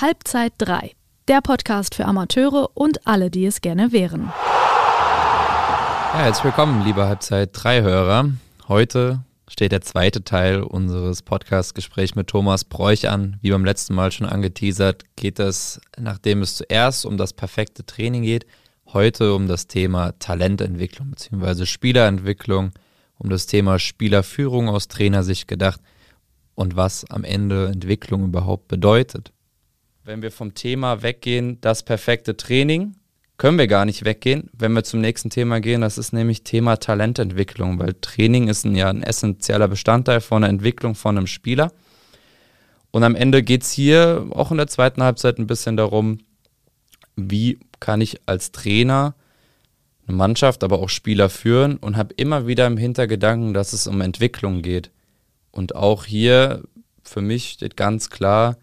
Halbzeit 3, der Podcast für Amateure und alle, die es gerne wären. Ja, herzlich willkommen, liebe Halbzeit 3-Hörer. Heute steht der zweite Teil unseres Podcast-Gesprächs mit Thomas Bräuch an. Wie beim letzten Mal schon angeteasert, geht es, nachdem es zuerst um das perfekte Training geht, heute um das Thema Talententwicklung bzw. Spielerentwicklung, um das Thema Spielerführung aus Trainersicht gedacht und was am Ende Entwicklung überhaupt bedeutet. Wenn wir vom Thema weggehen, das perfekte Training, können wir gar nicht weggehen, wenn wir zum nächsten Thema gehen. Das ist nämlich Thema Talententwicklung, weil Training ist ein, ja ein essentieller Bestandteil von der Entwicklung von einem Spieler. Und am Ende geht es hier auch in der zweiten Halbzeit ein bisschen darum, wie kann ich als Trainer eine Mannschaft, aber auch Spieler führen und habe immer wieder im Hintergedanken, dass es um Entwicklung geht. Und auch hier für mich steht ganz klar,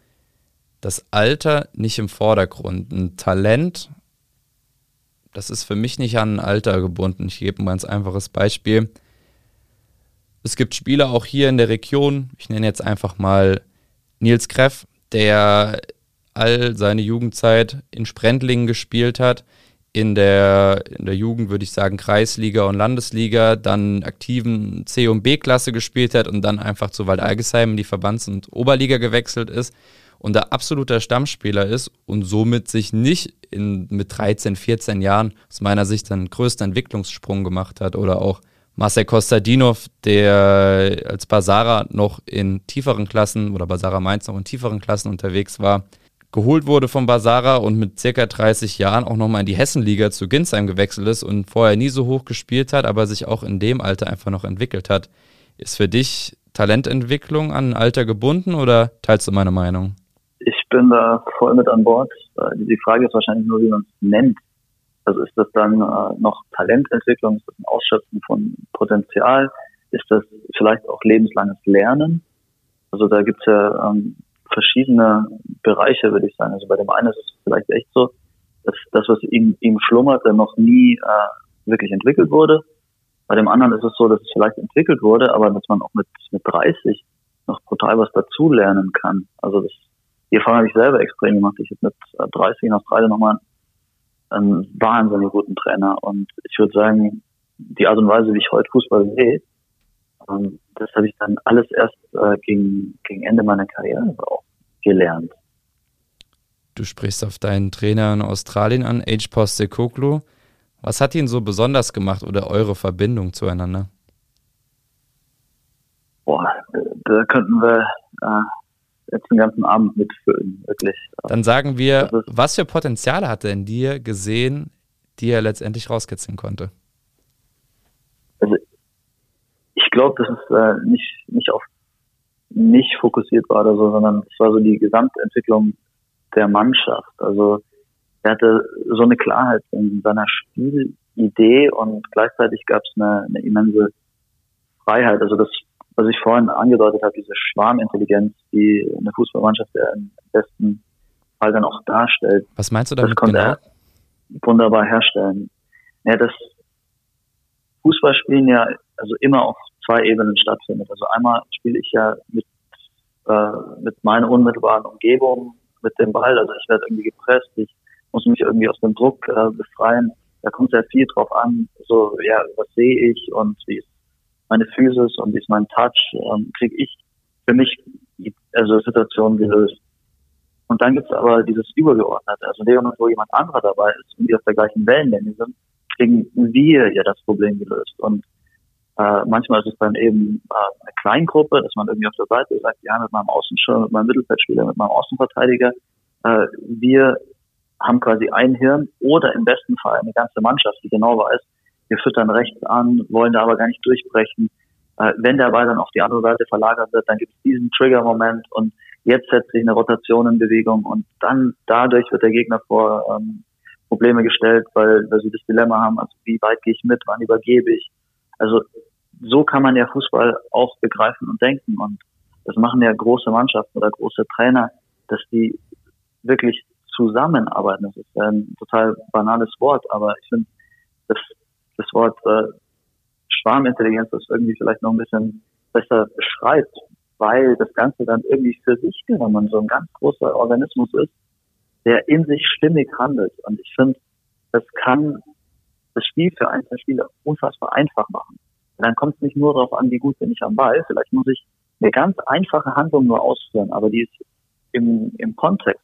das Alter nicht im Vordergrund. Ein Talent das ist für mich nicht an ein Alter gebunden. Ich gebe ein ganz einfaches Beispiel. Es gibt Spieler auch hier in der Region, ich nenne jetzt einfach mal Nils Kreff, der all seine Jugendzeit in Sprendlingen gespielt hat, in der, in der Jugend würde ich sagen Kreisliga und Landesliga, dann aktiven C- und B-Klasse gespielt hat und dann einfach zu Waldalgesheim in die Verbands- und Oberliga gewechselt ist und der absoluter Stammspieler ist und somit sich nicht in, mit 13, 14 Jahren aus meiner Sicht einen größten Entwicklungssprung gemacht hat oder auch Marcel Kostadinov, der als Basara noch in tieferen Klassen oder Basara Mainz noch in tieferen Klassen unterwegs war, geholt wurde von Basara und mit circa 30 Jahren auch nochmal in die Hessenliga zu Ginsheim gewechselt ist und vorher nie so hoch gespielt hat, aber sich auch in dem Alter einfach noch entwickelt hat. Ist für dich Talententwicklung an Alter gebunden oder teilst du meine Meinung? Bin da voll mit an Bord. Äh, die Frage ist wahrscheinlich nur, wie man es nennt. Also ist das dann äh, noch Talententwicklung? Ist das ein Ausschöpfen von Potenzial? Ist das vielleicht auch lebenslanges Lernen? Also da gibt es ja ähm, verschiedene Bereiche, würde ich sagen. Also bei dem einen ist es vielleicht echt so, dass das, was ihm, ihm schlummert, noch nie äh, wirklich entwickelt wurde. Bei dem anderen ist es so, dass es vielleicht entwickelt wurde, aber dass man auch mit, mit 30 noch brutal was dazulernen kann. Also das die Erfahrung habe ich selber extrem gemacht. Ich habe mit 30 in Australien nochmal einen wahnsinnig guten Trainer. Und ich würde sagen, die Art und Weise, wie ich heute Fußball sehe, ähm, das habe ich dann alles erst äh, gegen, gegen Ende meiner Karriere auch gelernt. Du sprichst auf deinen Trainer in Australien an, Age Postecoglou. Was hat ihn so besonders gemacht oder eure Verbindung zueinander? Boah, da könnten wir äh, jetzt den ganzen Abend mitfüllen, wirklich. Dann sagen wir, was für Potenziale hat er in dir gesehen, die er letztendlich rauskitzeln konnte? Also ich glaube, dass es äh, nicht, nicht auf mich fokussiert war oder so, sondern es war so die Gesamtentwicklung der Mannschaft. Also er hatte so eine Klarheit in seiner Spielidee und gleichzeitig gab es eine, eine immense Freiheit. Also das was ich vorhin angedeutet habe, diese Schwarmintelligenz, die eine Fußballmannschaft ja im besten Fall dann auch darstellt. Was meinst du damit das konnte genau? er wunderbar herstellen. Ja, das Fußballspielen ja also immer auf zwei Ebenen stattfindet. Also einmal spiele ich ja mit, äh, mit meiner unmittelbaren Umgebung, mit dem Ball. Also ich werde irgendwie gepresst, ich muss mich irgendwie aus dem Druck äh, befreien. Da kommt sehr viel drauf an, so ja, was sehe ich und wie ist meine Physis und ist mein Touch, ähm, kriege ich für mich also Situationen gelöst. Und dann gibt es aber dieses Übergeordnete. Also in dem Moment, wo jemand anderer dabei ist und wir auf der gleichen Wellenlänge sind, kriegen wir ja das Problem gelöst. Und äh, manchmal ist es dann eben äh, eine Kleingruppe, dass man irgendwie auf der Seite sagt, ja, mit meinem Außenschirm, mit meinem Mittelfeldspieler, mit meinem Außenverteidiger, äh, wir haben quasi ein Hirn oder im besten Fall eine ganze Mannschaft, die genau weiß, wir füttern rechts an, wollen da aber gar nicht durchbrechen. Äh, wenn der Ball dann auf die andere Seite verlagert wird, dann gibt es diesen Trigger-Moment und jetzt setzt sich eine Rotation in Bewegung und dann dadurch wird der Gegner vor ähm, Probleme gestellt, weil, weil sie das Dilemma haben, also wie weit gehe ich mit, wann übergebe ich. Also so kann man ja Fußball auch begreifen und denken und das machen ja große Mannschaften oder große Trainer, dass die wirklich zusammenarbeiten. Das ist ein total banales Wort, aber ich finde, das das Wort äh, Schwarmintelligenz das irgendwie vielleicht noch ein bisschen besser beschreibt, weil das Ganze dann irgendwie für sich genommen so ein ganz großer Organismus ist, der in sich stimmig handelt. Und ich finde, das kann das Spiel für einzelne Spieler unfassbar einfach machen. Und dann kommt es nicht nur darauf an, wie gut bin ich am Ball. Vielleicht muss ich eine ganz einfache Handlung nur ausführen, aber die ist im, im Kontext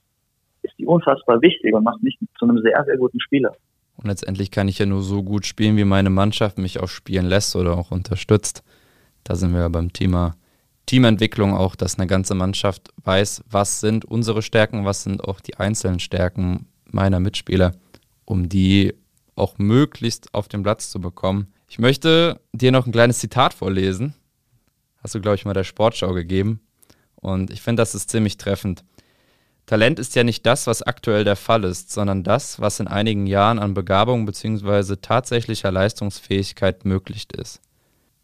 ist die unfassbar wichtig und macht mich zu einem sehr, sehr guten Spieler. Und letztendlich kann ich ja nur so gut spielen, wie meine Mannschaft mich auch spielen lässt oder auch unterstützt. Da sind wir ja beim Thema Teamentwicklung auch, dass eine ganze Mannschaft weiß, was sind unsere Stärken, was sind auch die einzelnen Stärken meiner Mitspieler, um die auch möglichst auf den Platz zu bekommen. Ich möchte dir noch ein kleines Zitat vorlesen. Hast du, glaube ich, mal der Sportschau gegeben. Und ich finde, das ist ziemlich treffend. Talent ist ja nicht das, was aktuell der Fall ist, sondern das, was in einigen Jahren an Begabung bzw. tatsächlicher Leistungsfähigkeit möglich ist.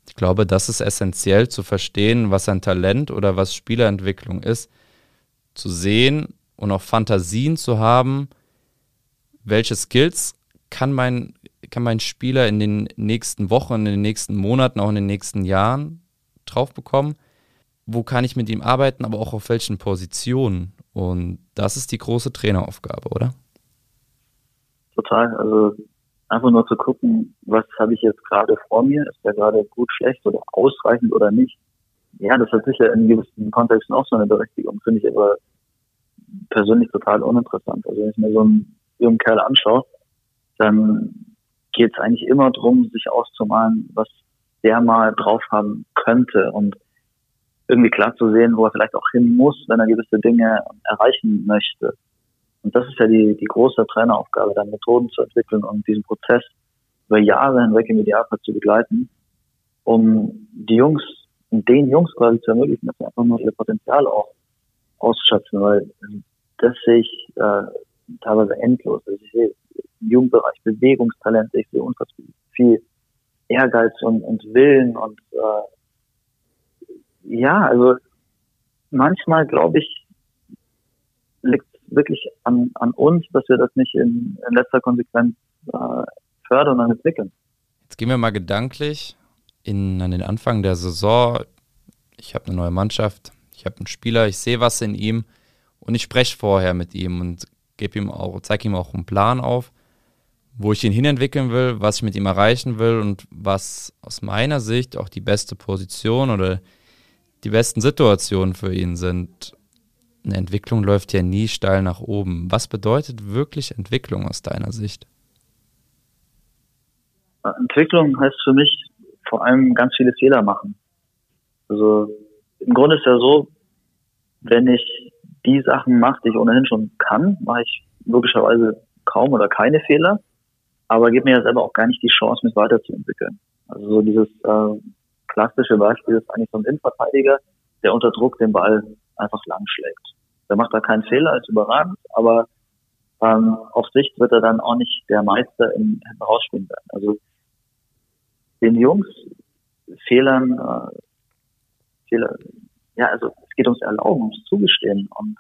Ich glaube, das ist essentiell zu verstehen, was ein Talent oder was Spielerentwicklung ist, zu sehen und auch Fantasien zu haben, welche Skills kann mein, kann mein Spieler in den nächsten Wochen, in den nächsten Monaten, auch in den nächsten Jahren drauf bekommen, wo kann ich mit ihm arbeiten, aber auch auf welchen Positionen. Und das ist die große Traineraufgabe, oder? Total. Also einfach nur zu gucken, was habe ich jetzt gerade vor mir? Ist der gerade gut, schlecht oder ausreichend oder nicht? Ja, das hat sicher in gewissen Kontexten auch so eine Berechtigung, finde ich aber persönlich total uninteressant. Also wenn ich mir so einen jungen Kerl anschaue, dann geht es eigentlich immer darum, sich auszumalen, was der mal drauf haben könnte und irgendwie klar zu sehen, wo er vielleicht auch hin muss, wenn er gewisse Dinge erreichen möchte. Und das ist ja die, die große Traineraufgabe, dann Methoden zu entwickeln und diesen Prozess über Jahre hinweg im Idealfall zu begleiten, um die Jungs, den Jungs quasi zu ermöglichen, dass sie einfach nur ihr Potenzial auch ausschöpfen, weil das sehe ich äh, teilweise endlos. Also ich sehe im Jugendbereich Bewegungstalente, ich sehe unfassbar viel Ehrgeiz und, und Willen und äh, ja, also manchmal glaube ich, liegt es wirklich an, an uns, dass wir das nicht in, in letzter Konsequenz äh, fördern und entwickeln. Jetzt gehen wir mal gedanklich in, an den Anfang der Saison. Ich habe eine neue Mannschaft, ich habe einen Spieler, ich sehe was in ihm und ich spreche vorher mit ihm und gebe ihm auch, zeige ihm auch einen Plan auf, wo ich ihn hinentwickeln will, was ich mit ihm erreichen will und was aus meiner Sicht auch die beste Position oder die besten Situationen für ihn sind. Eine Entwicklung läuft ja nie steil nach oben. Was bedeutet wirklich Entwicklung aus deiner Sicht? Entwicklung heißt für mich vor allem ganz viele Fehler machen. Also im Grunde ist ja so, wenn ich die Sachen mache, die ich ohnehin schon kann, mache ich logischerweise kaum oder keine Fehler, aber gebe mir ja selber auch gar nicht die Chance, mich weiterzuentwickeln. Also so dieses äh, klassische Beispiel ist eigentlich so ein Innenverteidiger, der unter Druck den Ball einfach lang schlägt. Der macht da keinen Fehler, ist überragend, aber ähm, auf Sicht wird er dann auch nicht der Meister im Herausspielen werden. Also den Jungs Fehlern, äh, Fehler, ja, also es geht ums Erlauben, ums Zugestehen und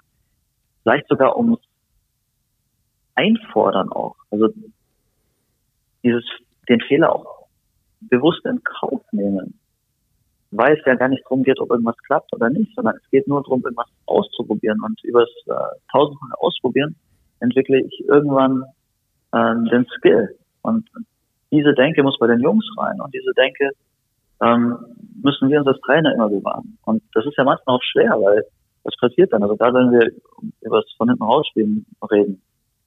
vielleicht sogar ums Einfordern auch. Also dieses, den Fehler auch bewusst in Kauf nehmen weil es ja gar nicht darum geht, ob irgendwas klappt oder nicht, sondern es geht nur darum, irgendwas auszuprobieren. Und über das äh, tausendmal Ausprobieren entwickle ich irgendwann äh, den Skill. Und diese Denke muss bei den Jungs rein. Und diese Denke ähm, müssen wir uns als Trainer immer bewahren. Und das ist ja manchmal auch schwer, weil was passiert dann? Also da wenn wir über das von hinten rausspielen reden.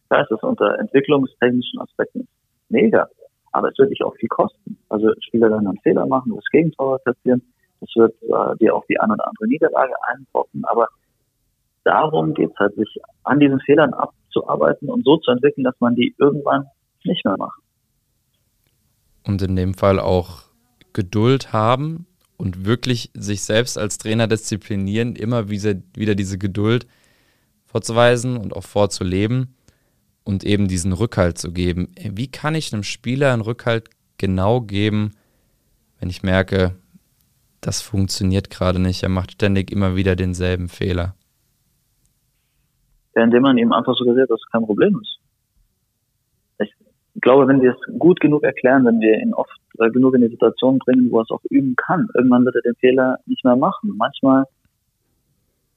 Da ist es unter entwicklungstechnischen Aspekten mega. Aber es wird dich auch viel kosten. Also Spieler werden dann Fehler machen, das Gegentor passieren. Das wird äh, dir auch die eine oder andere Niederlage einbrocken. Aber darum geht es halt, sich an diesen Fehlern abzuarbeiten und so zu entwickeln, dass man die irgendwann nicht mehr macht. Und in dem Fall auch Geduld haben und wirklich sich selbst als Trainer disziplinieren, immer wieder diese Geduld vorzuweisen und auch vorzuleben und eben diesen Rückhalt zu geben. Wie kann ich einem Spieler einen Rückhalt genau geben, wenn ich merke, das funktioniert gerade nicht, er macht ständig immer wieder denselben Fehler? Ja, indem man ihm einfach suggeriert, dass es kein Problem ist. Ich glaube, wenn wir es gut genug erklären, wenn wir ihn oft äh, genug in die Situation bringen, wo er es auch üben kann, irgendwann wird er den Fehler nicht mehr machen. Manchmal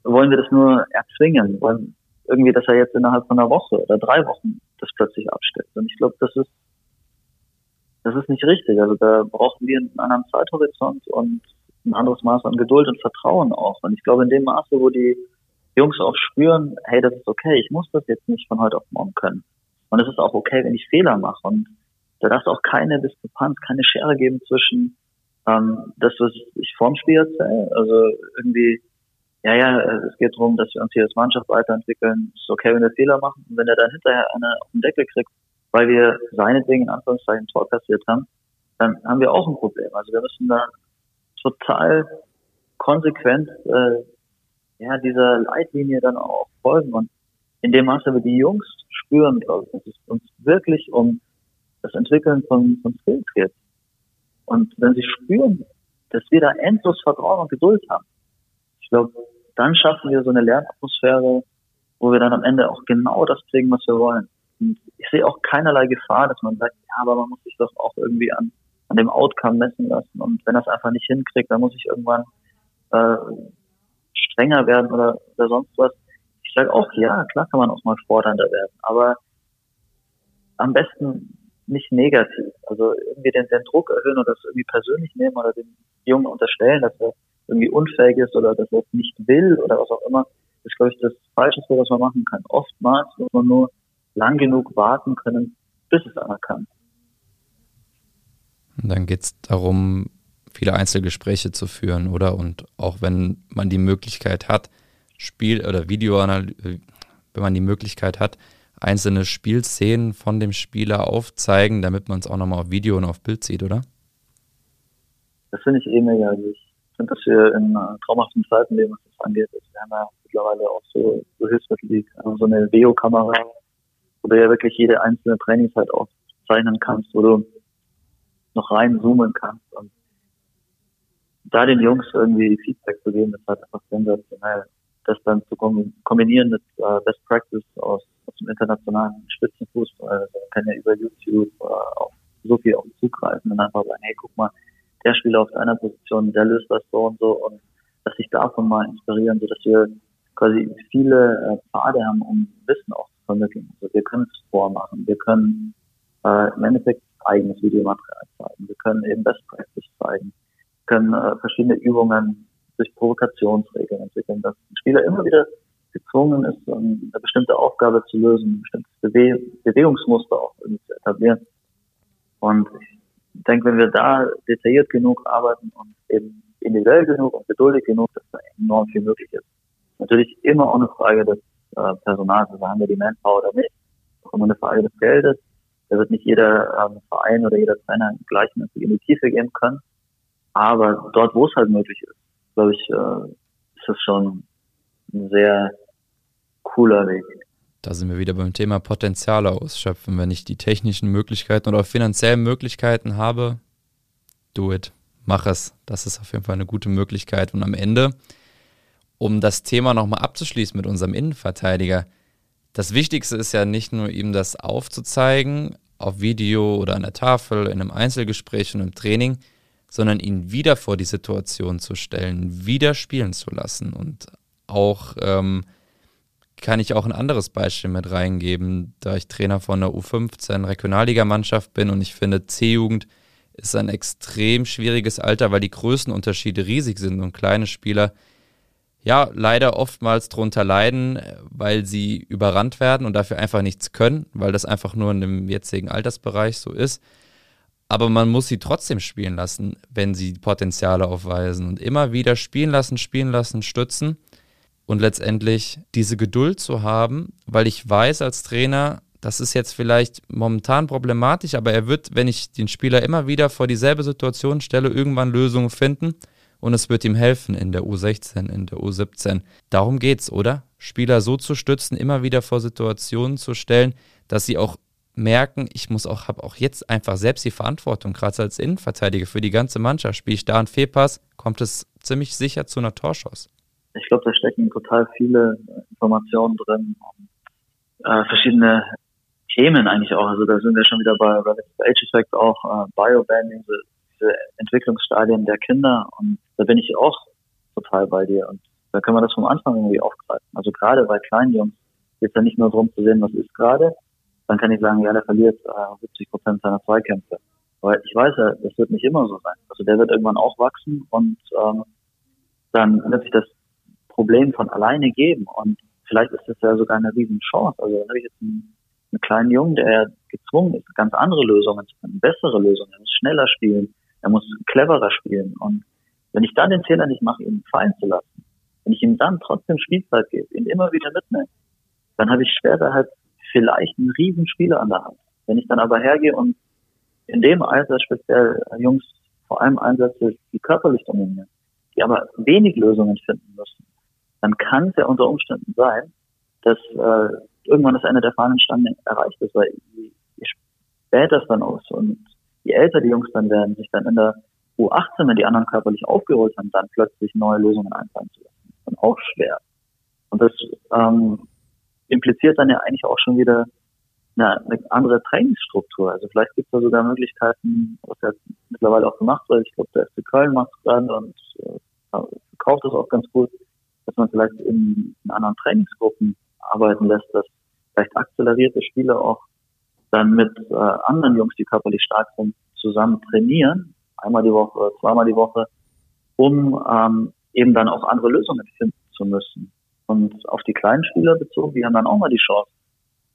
wollen wir das nur erzwingen, wollen irgendwie, dass er jetzt innerhalb von einer Woche oder drei Wochen das plötzlich abstellt. Und ich glaube, das ist, das ist nicht richtig. Also da brauchen wir einen anderen Zeithorizont und ein anderes Maß an Geduld und Vertrauen auch. Und ich glaube, in dem Maße, wo die Jungs auch spüren, hey, das ist okay, ich muss das jetzt nicht von heute auf morgen können. Und es ist auch okay, wenn ich Fehler mache. Und da darf es auch keine Diskrepanz, keine Schere geben zwischen ähm, das, was ich vorm Spiel erzähle, also irgendwie ja, ja, es geht darum, dass wir uns hier als Mannschaft weiterentwickeln. Es ist okay, wenn wir Fehler machen. Und wenn er dann hinterher eine auf den Deckel kriegt, weil wir seine Dinge in Anführungszeichen Tor kassiert haben, dann haben wir auch ein Problem. Also wir müssen da total konsequent äh, ja, dieser Leitlinie dann auch folgen. Und in dem Maße, wie die Jungs spüren, glaube ich, dass es uns wirklich um das Entwickeln von, von Skills geht. Und wenn sie spüren, dass wir da endlos Vertrauen und Geduld haben, ich glaube, dann schaffen wir so eine Lernatmosphäre, wo wir dann am Ende auch genau das kriegen, was wir wollen. Und ich sehe auch keinerlei Gefahr, dass man sagt, ja, aber man muss sich doch auch irgendwie an, an dem Outcome messen lassen. Und wenn das einfach nicht hinkriegt, dann muss ich irgendwann äh, strenger werden oder, oder sonst was. Ich sage auch, ja, klar kann man auch mal fordernder werden, aber am besten nicht negativ. Also irgendwie den, den Druck erhöhen oder das irgendwie persönlich nehmen oder dem Jungen unterstellen, dass er irgendwie unfähig ist oder dass er es nicht will oder was auch immer, ist, glaube ich, das Falscheste, was man machen kann. Oftmals muss man nur lang genug warten können, bis es einer kann. Und dann geht es darum, viele Einzelgespräche zu führen, oder? Und auch wenn man die Möglichkeit hat, Spiel- oder Videoanalyse, wenn man die Möglichkeit hat, einzelne Spielszenen von dem Spieler aufzeigen, damit man es auch nochmal auf Video und auf Bild sieht, oder? Das finde ich eh mega. Also finde, dass wir in äh, traumhaften Zeiten leben, was das angeht. Wir haben ja mittlerweile auch so, so Hilfsmittel also so eine Veo-Kamera, wo du ja wirklich jede einzelne Trainingszeit aufzeichnen kannst, wo du noch reinzoomen kannst. Und da den Jungs irgendwie Feedback zu geben, ist halt einfach sensationell. Das dann zu kombinieren mit äh, Best Practice aus, aus dem internationalen Spitzenfußball. Also man kann ja über YouTube äh, auf so viel auch zugreifen und einfach sagen, hey, guck mal, der Spieler auf deiner Position, der löst das so und so und dass sich davon mal inspirieren, so dass wir quasi viele äh, Pfade haben, um Wissen auch zu vermitteln. Also wir können es vormachen, wir können äh, im Endeffekt eigenes Videomaterial zeigen, wir können eben Best Practice zeigen, wir können äh, verschiedene Übungen durch Provokationsregeln entwickeln, dass ein Spieler immer wieder gezwungen ist, eine bestimmte Aufgabe zu lösen, ein bestimmtes Bewe Bewegungsmuster auch irgendwie zu etablieren. Und ich denke, wenn wir da detailliert genug arbeiten und eben individuell genug und geduldig genug, dass da enorm viel möglich ist. Natürlich immer auch eine Frage des äh, Personals, also haben wir die Manpower oder nicht. Auch immer eine Frage des Geldes. Da wird nicht jeder ähm, Verein oder jeder Trainer gleichmäßig in die Tiefe gehen können. Aber dort, wo es halt möglich ist, glaube ich, äh, ist das schon ein sehr cooler Weg. Da sind wir wieder beim Thema Potenziale ausschöpfen. Wenn ich die technischen Möglichkeiten oder finanziellen Möglichkeiten habe, do it. Mach es. Das ist auf jeden Fall eine gute Möglichkeit. Und am Ende, um das Thema nochmal abzuschließen mit unserem Innenverteidiger, das Wichtigste ist ja nicht nur ihm das aufzuzeigen, auf Video oder an der Tafel, in einem Einzelgespräch und im Training, sondern ihn wieder vor die Situation zu stellen, wieder spielen zu lassen und auch ähm, kann ich auch ein anderes Beispiel mit reingeben, da ich Trainer von der U15 Regionalligamannschaft bin und ich finde, C-Jugend ist ein extrem schwieriges Alter, weil die Größenunterschiede riesig sind und kleine Spieler ja leider oftmals darunter leiden, weil sie überrannt werden und dafür einfach nichts können, weil das einfach nur in dem jetzigen Altersbereich so ist. Aber man muss sie trotzdem spielen lassen, wenn sie Potenziale aufweisen und immer wieder spielen lassen, spielen lassen, stützen und letztendlich diese Geduld zu haben, weil ich weiß als Trainer, das ist jetzt vielleicht momentan problematisch, aber er wird, wenn ich den Spieler immer wieder vor dieselbe Situation stelle, irgendwann Lösungen finden und es wird ihm helfen in der U16, in der U17. Darum geht's, oder? Spieler so zu stützen, immer wieder vor Situationen zu stellen, dass sie auch merken, ich muss auch, habe auch jetzt einfach selbst die Verantwortung, gerade als Innenverteidiger für die ganze Mannschaft. Spiele ich da einen Fehlpass, kommt es ziemlich sicher zu einer Torschuss ich glaube, da stecken total viele Informationen drin äh, verschiedene Themen eigentlich auch. Also da sind wir schon wieder bei Relative Age Effect auch, äh, Biobanding, diese, diese Entwicklungsstadien der Kinder und da bin ich auch total bei dir und da können wir das vom Anfang irgendwie aufgreifen. Also gerade bei kleinen Jungs Jetzt ja nicht nur darum zu sehen, was ist gerade, dann kann ich sagen, ja, der verliert äh, 70 Prozent seiner Zweikämpfe. Aber ich weiß ja, das wird nicht immer so sein. Also der wird irgendwann auch wachsen und ähm, dann wird sich das Problem von alleine geben. Und vielleicht ist das ja sogar eine riesen Chance. Also dann habe ich jetzt einen, einen kleinen Jungen, der gezwungen ist, ganz andere Lösungen zu finden, bessere Lösungen. Er muss schneller spielen, er muss cleverer spielen. Und wenn ich dann den Fehler nicht mache, ihn fallen zu lassen, wenn ich ihm dann trotzdem Spielzeit gebe, ihn immer wieder mitnehme, dann habe ich später halt vielleicht einen riesen Spieler an der Hand. Wenn ich dann aber hergehe und in dem Alter speziell Jungs vor allem einsetze, die körperlich dominieren, die aber wenig Lösungen finden müssen, dann kann es ja unter Umständen sein, dass äh, irgendwann das Ende der Fahnenstange erreicht ist, weil je, je später es dann aus und je älter die Jungs dann werden, sich dann in der U18, wenn die anderen körperlich aufgeholt haben, dann plötzlich neue Lösungen einfallen zu lassen. Das ist dann auch schwer. Und das ähm, impliziert dann ja eigentlich auch schon wieder eine, eine andere Trainingsstruktur. Also vielleicht gibt es da sogar Möglichkeiten, was ja mittlerweile auch gemacht wird. Ich glaube, der FC Köln macht es gerade und äh, verkauft das auch ganz gut, dass man vielleicht in, in anderen Trainingsgruppen arbeiten lässt, dass vielleicht akzelerierte Spieler auch dann mit äh, anderen Jungs, die körperlich stark sind, zusammen trainieren, einmal die Woche, zweimal die Woche, um ähm, eben dann auch andere Lösungen finden zu müssen. Und auf die kleinen Spieler bezogen, die haben dann auch mal die Chance,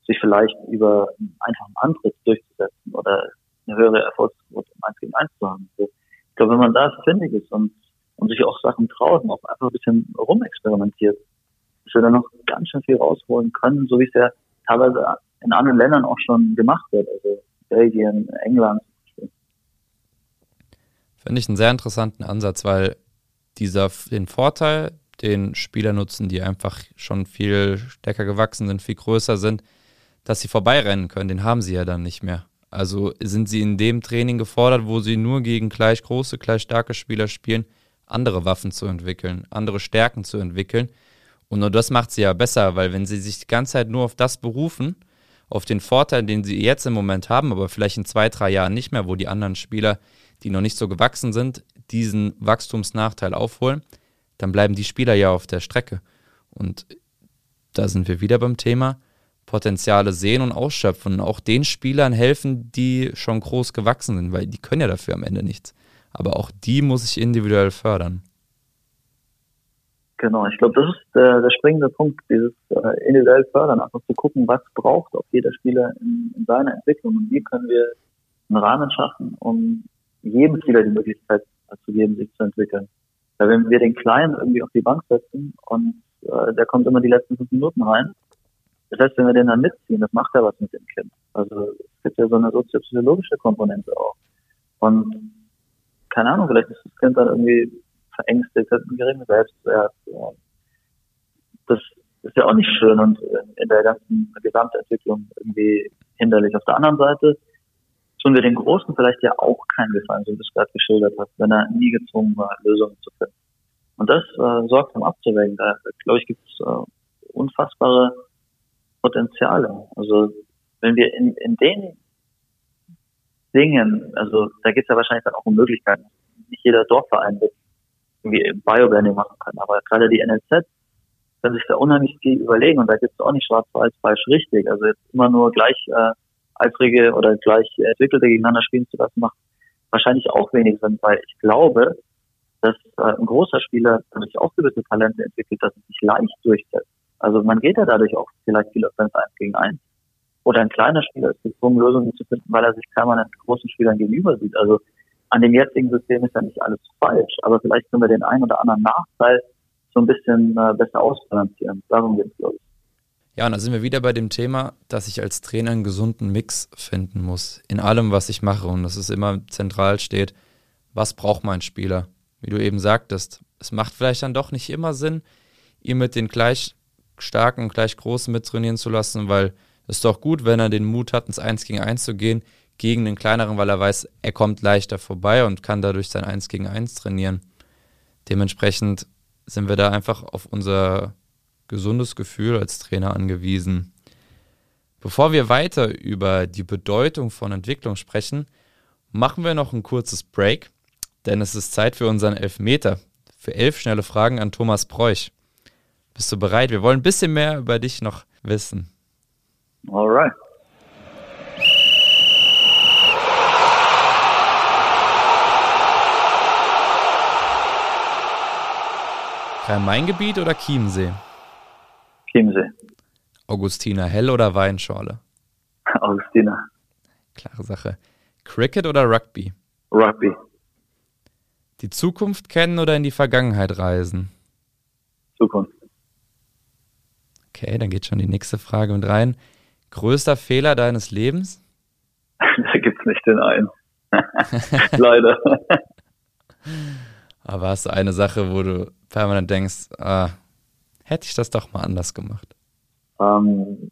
sich vielleicht über einen einfachen Antritt durchzusetzen oder eine höhere Erfolgsquote im 1 gegen 1 zu haben. Also ich glaube, wenn man da findig ist und, und sich auch Sachen traut und auch einfach ein bisschen rumexperimentiert, dass wir dann noch ganz schön viel rausholen können, so wie es ja teilweise in anderen Ländern auch schon gemacht wird, also Belgien, England. Finde ich einen sehr interessanten Ansatz, weil dieser den Vorteil, den Spieler nutzen, die einfach schon viel stärker gewachsen sind, viel größer sind, dass sie vorbeirennen können, den haben sie ja dann nicht mehr. Also sind sie in dem Training gefordert, wo sie nur gegen gleich große, gleich starke Spieler spielen, andere Waffen zu entwickeln, andere Stärken zu entwickeln. Und nur das macht sie ja besser, weil wenn sie sich die ganze Zeit nur auf das berufen, auf den Vorteil, den sie jetzt im Moment haben, aber vielleicht in zwei, drei Jahren nicht mehr, wo die anderen Spieler, die noch nicht so gewachsen sind, diesen Wachstumsnachteil aufholen, dann bleiben die Spieler ja auf der Strecke. Und da sind wir wieder beim Thema Potenziale sehen und ausschöpfen. auch den Spielern helfen, die schon groß gewachsen sind, weil die können ja dafür am Ende nichts. Aber auch die muss ich individuell fördern. Genau, ich glaube, das ist der, der springende Punkt, dieses äh, individuell fördern, einfach zu gucken, was braucht auch jeder Spieler in, in seiner Entwicklung und wie können wir einen Rahmen schaffen, um jedem Spieler die Möglichkeit zu geben, sich zu entwickeln. Weil wenn wir den Kleinen irgendwie auf die Bank setzen und äh, der kommt immer die letzten fünf Minuten rein, das heißt, wenn wir den dann mitziehen, das macht ja was mit dem Kind. Also es gibt ja so eine soziopsychologische Komponente auch. Und keine Ahnung, vielleicht ist das Kind dann irgendwie verängstigt, hat einen geringen Selbstwert. Das ist ja auch nicht schön und in der ganzen Gesamtentwicklung irgendwie hinderlich. Auf der anderen Seite tun wir den Großen vielleicht ja auch keinen Gefallen, so wie du es gerade geschildert hast, wenn er nie gezwungen war, Lösungen zu finden. Und das äh, sorgt um abzuwägen. Da, glaube ich, gibt es äh, unfassbare Potenziale. Also wenn wir in, in den Dingen, also da geht es ja wahrscheinlich dann auch um Möglichkeiten. Nicht jeder Dorfverein wird irgendwie Biobranding machen können, aber gerade die NLZ können sich da unheimlich viel überlegen und da gibt es auch nicht schwarz-weiß, falsch, richtig. Also jetzt immer nur gleich äh, eifrige oder gleich entwickelte gegeneinander spielen zu lassen, macht wahrscheinlich auch wenig Sinn, weil ich glaube, dass äh, ein großer Spieler sich auch gewisse Talente entwickelt, dass es sich leicht durchsetzt. Also man geht ja dadurch auch vielleicht viel öfter ins Eins gegen eins. Oder ein kleiner Spieler ist gezwungen, Lösungen zu finden, weil er sich permanent großen Spielern gegenüber sieht. Also an dem jetzigen System ist ja nicht alles falsch, aber vielleicht können wir den einen oder anderen Nachteil so ein bisschen äh, besser ausbalancieren. Darum geht es, glaube ich. Ja, und da sind wir wieder bei dem Thema, dass ich als Trainer einen gesunden Mix finden muss in allem, was ich mache. Und dass es immer zentral steht, was braucht mein Spieler? Wie du eben sagtest, es macht vielleicht dann doch nicht immer Sinn, ihn mit den gleich starken gleich großen mittrainieren zu lassen, weil ist doch gut, wenn er den Mut hat, ins 1 gegen 1 zu gehen, gegen den kleineren, weil er weiß, er kommt leichter vorbei und kann dadurch sein 1 gegen 1 trainieren. Dementsprechend sind wir da einfach auf unser gesundes Gefühl als Trainer angewiesen. Bevor wir weiter über die Bedeutung von Entwicklung sprechen, machen wir noch ein kurzes Break, denn es ist Zeit für unseren Elfmeter. Für elf schnelle Fragen an Thomas Preuch. Bist du bereit? Wir wollen ein bisschen mehr über dich noch wissen. Alright. Rhein-Main-Gebiet oder Chiemsee? Chiemsee. Augustiner, Hell oder Weinschorle? Augustiner. Klare Sache. Cricket oder Rugby? Rugby. Die Zukunft kennen oder in die Vergangenheit reisen? Zukunft. Okay, dann geht schon die nächste Frage mit rein. Größter Fehler deines Lebens? da gibt's nicht den einen. Leider. Aber hast du eine Sache, wo du permanent denkst, ah, hätte ich das doch mal anders gemacht? Ähm,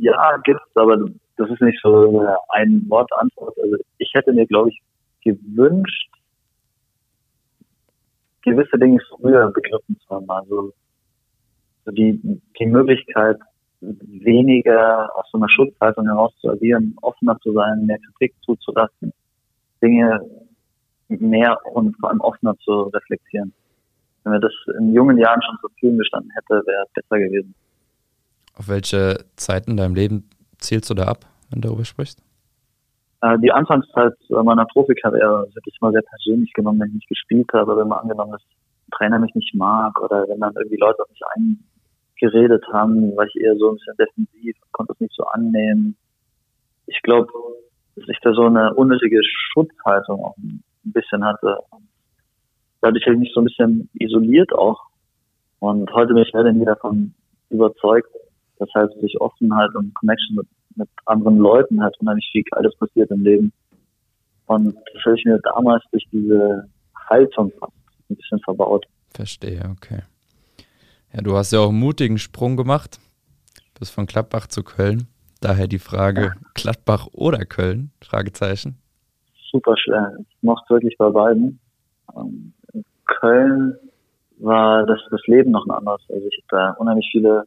ja, gibt's, aber das ist nicht so eine ein Wort Antwort. Also ich hätte mir, glaube ich, gewünscht, gewisse Dinge früher begriffen zu haben. Also die, die Möglichkeit, weniger aus so einer Schutzhaltung heraus zu agieren, offener zu sein, mehr Kritik zuzulassen, Dinge mehr und vor allem offener zu reflektieren. Wenn mir das in jungen Jahren schon zur Verfügung gestanden hätte, wäre es besser gewesen. Auf welche Zeiten in deinem Leben zielst du da ab, wenn du darüber sprichst? Äh, die Anfangszeit meiner Profikarriere hätte ich mal sehr persönlich genommen, wenn ich nicht gespielt habe, wenn man angenommen, dass ein Trainer mich nicht mag oder wenn dann irgendwie Leute auf mich eingeredet haben, war ich eher so ein bisschen defensiv, konnte es nicht so annehmen. Ich glaube, dass ich da so eine unnötige Schutzhaltung auch ein bisschen hatte. Dadurch habe ich mich so ein bisschen isoliert auch. Und heute bin ich leider nie davon überzeugt, dass halt durch Offenheit und Connection mit, mit anderen Leuten halt unheimlich viel Geiles passiert im Leben. Und das habe ich mir damals durch diese Haltung fast ein bisschen verbaut. Verstehe, okay. Ja, du hast ja auch einen mutigen Sprung gemacht, bis von Gladbach zu Köln. Daher die Frage, ja. Gladbach oder Köln? Fragezeichen. Super schwer. Ich mochte wirklich bei beiden. Ähm, in Köln war das, das Leben noch ein anderes. Also ich habe da unheimlich viele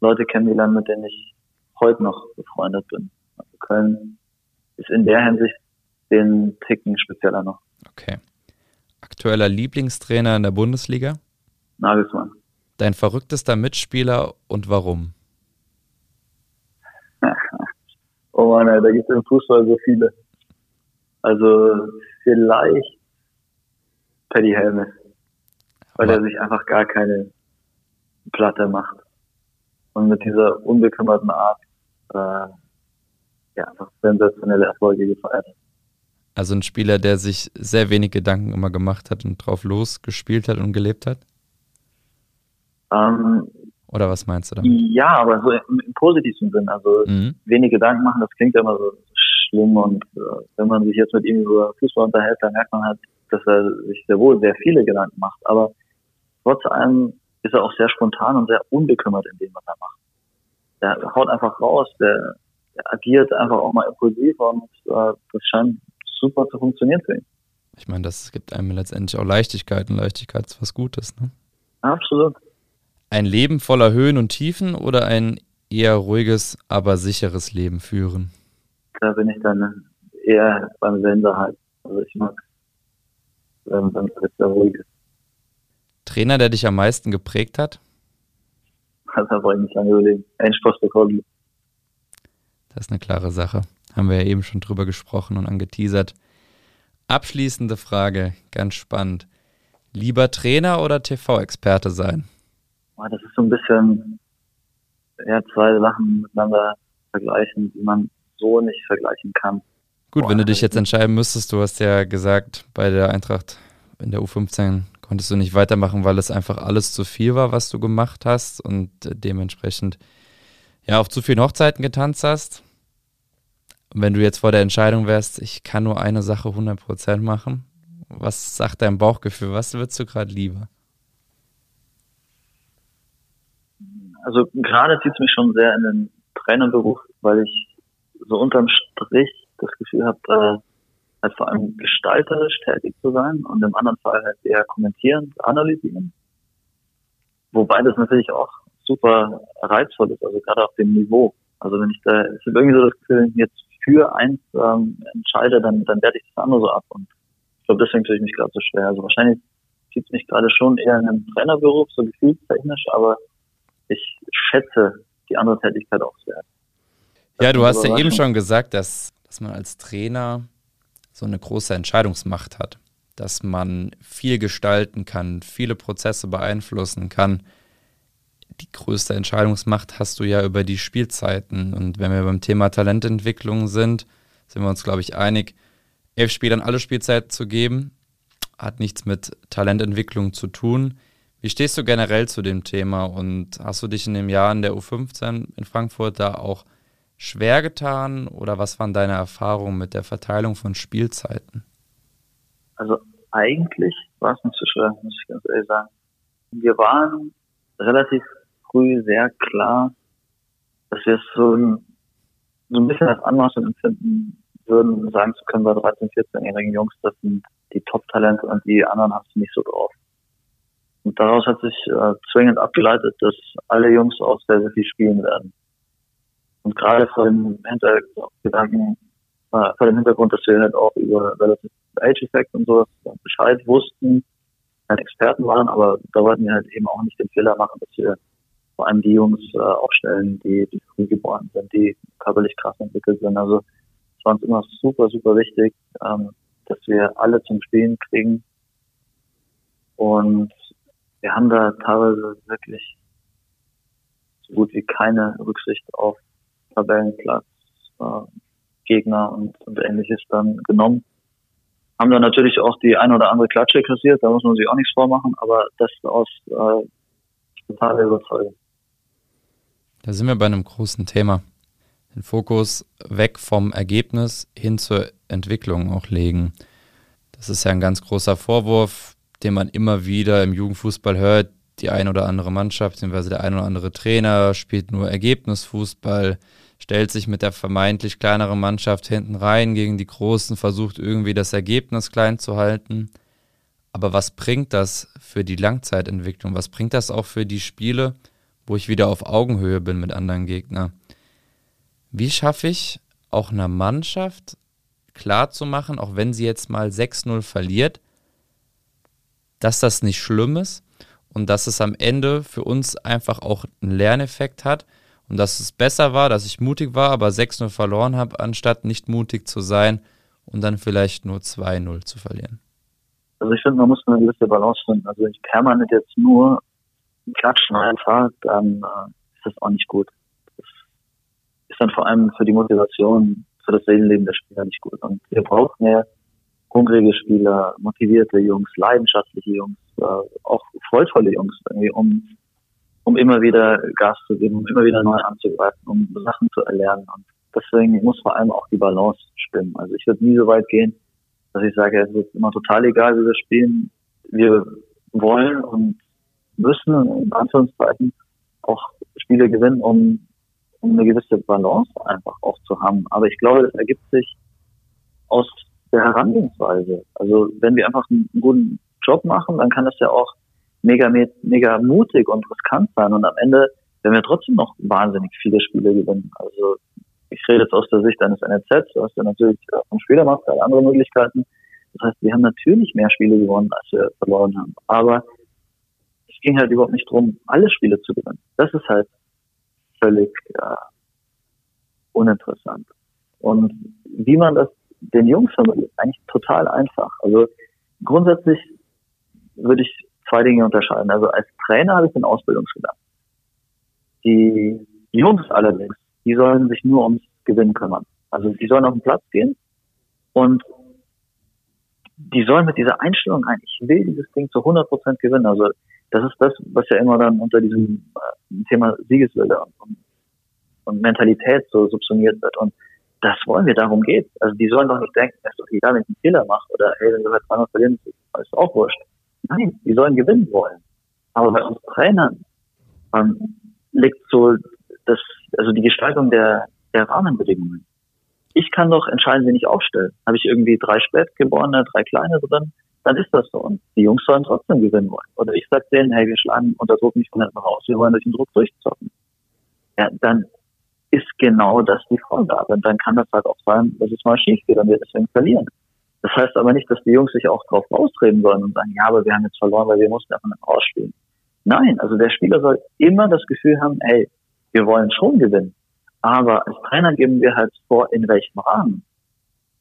Leute kennengelernt, mit denen ich heute noch befreundet bin. Also Köln ist in der Hinsicht den Ticken spezieller noch. Okay. Aktueller Lieblingstrainer in der Bundesliga? Nagelsmann. Dein verrücktester Mitspieler und warum? oh Mann, da gibt es im Fußball so viele. Also vielleicht Paddy Helmes, weil er sich einfach gar keine Platte macht und mit dieser unbekümmerten Art äh, ja, einfach sensationelle Erfolge gefeiert hat. Also ein Spieler, der sich sehr wenig Gedanken immer gemacht hat und drauf losgespielt hat und gelebt hat? Ähm, Oder was meinst du damit? Ja, aber so im, im positiven Sinn. Also mhm. wenig Gedanken machen, das klingt ja immer so schlimm und äh, wenn man sich jetzt mit ihm über Fußball unterhält, dann merkt man halt, dass er sich sehr wohl sehr viele Gedanken macht. Aber trotz allem ist er auch sehr spontan und sehr unbekümmert in dem, was er macht. Der haut einfach raus, der, der agiert einfach auch mal impulsiv und äh, das scheint super zu funktionieren für ihn. Ich meine, das gibt einem letztendlich auch Leichtigkeit und Leichtigkeit ist was Gutes, ne? Absolut. Ein Leben voller Höhen und Tiefen oder ein eher ruhiges, aber sicheres Leben führen? Da bin ich dann eher beim Sender halt. Also ich mag, es sehr ruhig ist. Trainer, der dich am meisten geprägt hat? Das brauche ich nicht lange überlegen. Endspostokoglu. Das ist eine klare Sache. Haben wir ja eben schon drüber gesprochen und angeteasert. Abschließende Frage, ganz spannend. Lieber Trainer oder TV-Experte sein? Das ist so ein bisschen ja, zwei Sachen miteinander vergleichen, die man so nicht vergleichen kann. Gut, wenn du dich jetzt entscheiden müsstest, du hast ja gesagt, bei der Eintracht in der U15 konntest du nicht weitermachen, weil es einfach alles zu viel war, was du gemacht hast und dementsprechend ja auf zu vielen Hochzeiten getanzt hast. Und wenn du jetzt vor der Entscheidung wärst, ich kann nur eine Sache 100% machen, was sagt dein Bauchgefühl? Was würdest du gerade lieber? Also gerade zieht es mich schon sehr in den Trainerberuf, weil ich so unterm Strich das Gefühl habe, äh, halt vor allem gestalterisch tätig zu sein und im anderen Fall halt eher kommentieren, analysieren. Wobei das natürlich auch super reizvoll ist, also gerade auf dem Niveau. Also wenn ich da, ich habe irgendwie so das Gefühl, jetzt für eins ähm, entscheide, dann, dann werde ich das andere so ab. Und ich glaube, deswegen tue ich mich gerade so schwer. Also wahrscheinlich zieht es mich gerade schon eher in einem Trainerberuf, so gefühlstechnisch, aber ich schätze die andere Tätigkeit auch sehr. Ja, du hast ja eben schon gesagt, dass, dass man als Trainer so eine große Entscheidungsmacht hat, dass man viel gestalten kann, viele Prozesse beeinflussen kann. Die größte Entscheidungsmacht hast du ja über die Spielzeiten. Und wenn wir beim Thema Talententwicklung sind, sind wir uns, glaube ich, einig, elf Spielern alle Spielzeit zu geben, hat nichts mit Talententwicklung zu tun. Wie stehst du generell zu dem Thema und hast du dich in den Jahren der U15 in Frankfurt da auch schwer getan oder was waren deine Erfahrungen mit der Verteilung von Spielzeiten? Also eigentlich war es nicht so schwer, muss ich ganz ehrlich sagen. Wir waren relativ früh sehr klar, dass wir es so ein, so ein bisschen als Anmaßung empfinden würden, sagen zu können bei 13-, 14-jährigen Jungs, das sind die Top-Talente und die anderen hast du nicht so drauf. Und daraus hat sich äh, zwingend abgeleitet, dass alle Jungs auch sehr, sehr viel spielen werden. Und gerade vor dem Hintergedanken, äh, vor dem Hintergrund, dass wir halt auch über Relative Age Effect und so Bescheid wussten, halt Experten waren, aber da wollten wir halt eben auch nicht den Fehler machen, dass wir vor allem die Jungs äh, aufstellen, die, die früh geboren sind, die körperlich krass entwickelt sind. Also es war uns immer super, super wichtig, ähm, dass wir alle zum Spielen kriegen. Und wir haben da teilweise wirklich so gut wie keine Rücksicht auf Tabellenplatz, äh, Gegner und, und ähnliches dann genommen. Haben dann natürlich auch die ein oder andere Klatsche kassiert, da muss man sich auch nichts vormachen, aber das aus äh, totaler Überzeugung. Da sind wir bei einem großen Thema. Den Fokus weg vom Ergebnis hin zur Entwicklung auch legen. Das ist ja ein ganz großer Vorwurf, den man immer wieder im Jugendfußball hört. Die ein oder andere Mannschaft, beziehungsweise der ein oder andere Trainer spielt nur Ergebnisfußball, stellt sich mit der vermeintlich kleineren Mannschaft hinten rein gegen die Großen, versucht irgendwie das Ergebnis klein zu halten. Aber was bringt das für die Langzeitentwicklung? Was bringt das auch für die Spiele, wo ich wieder auf Augenhöhe bin mit anderen Gegnern? Wie schaffe ich auch einer Mannschaft klarzumachen, auch wenn sie jetzt mal 6-0 verliert, dass das nicht schlimm ist und dass es am Ende für uns einfach auch einen Lerneffekt hat und dass es besser war, dass ich mutig war, aber 6-0 verloren habe, anstatt nicht mutig zu sein und dann vielleicht nur 2-0 zu verlieren. Also ich finde, man muss eine gewisse Balance finden. Also ich permanent jetzt nur klatschen einfach, dann äh, ist das auch nicht gut. Das ist dann vor allem für die Motivation, für das Seelenleben der Spieler nicht gut. Und wir brauchen ja hungrige Spieler, motivierte Jungs, leidenschaftliche Jungs, äh, auch freudvolle Jungs, irgendwie, um, um immer wieder Gas zu geben, um immer wieder neu anzugreifen, um Sachen zu erlernen. Und deswegen muss vor allem auch die Balance stimmen. Also ich würde nie so weit gehen, dass ich sage, es ist immer total egal, wie wir spielen. Wir wollen und müssen, in Anführungszeichen, auch Spiele gewinnen, um, um eine gewisse Balance einfach auch zu haben. Aber ich glaube, das ergibt sich aus der Herangehensweise. Also wenn wir einfach einen guten Job machen, dann kann das ja auch mega, mega mutig und riskant sein. Und am Ende werden wir trotzdem noch wahnsinnig viele Spiele gewinnen. Also ich rede jetzt aus der Sicht eines NLZ, du hast natürlich vom Spielermacht andere Möglichkeiten. Das heißt, wir haben natürlich mehr Spiele gewonnen, als wir verloren haben. Aber es ging halt überhaupt nicht darum, alle Spiele zu gewinnen. Das ist halt völlig ja, uninteressant. Und wie man das den Jungs vermittelt, eigentlich total einfach. Also grundsätzlich würde ich zwei Dinge unterscheiden. Also als Trainer habe ich den Ausbildungsgedanken. Die Jungs allerdings, die sollen sich nur ums Gewinnen kümmern. Also die sollen auf den Platz gehen und die sollen mit dieser Einstellung ein, ich will dieses Ding zu 100 Prozent gewinnen. Also das ist das, was ja immer dann unter diesem äh, Thema Siegeswille und, und Mentalität so subsumiert wird. Und das wollen wir, darum geht. Also die sollen doch nicht denken, es ist doch egal, wenn ich einen Fehler mache oder hey, wenn wir halt zweimal verlieren, ist auch wurscht. Nein, die sollen gewinnen wollen. Aber bei uns Trainern ähm, liegt so das, also die Gestaltung der, der Rahmenbedingungen. Ich kann doch entscheiden, wen ich aufstelle. Habe ich irgendwie drei Spätgeborene, drei Kleine drin, dann ist das so. Und die Jungs sollen trotzdem gewinnen wollen. Oder ich sage denen, hey, wir schlagen unter Druck nicht von hinten raus, wir wollen durch den Druck durchzocken. Ja, dann ist genau das die Vorgabe. Und dann kann das halt auch sein, dass es mal schief geht und wir deswegen verlieren. Das heißt aber nicht, dass die Jungs sich auch drauf rausreden sollen und sagen, ja, aber wir haben jetzt verloren, weil wir mussten einfach nicht rausspielen. Nein, also der Spieler soll immer das Gefühl haben, hey, wir wollen schon gewinnen. Aber als Trainer geben wir halt vor, in welchem Rahmen.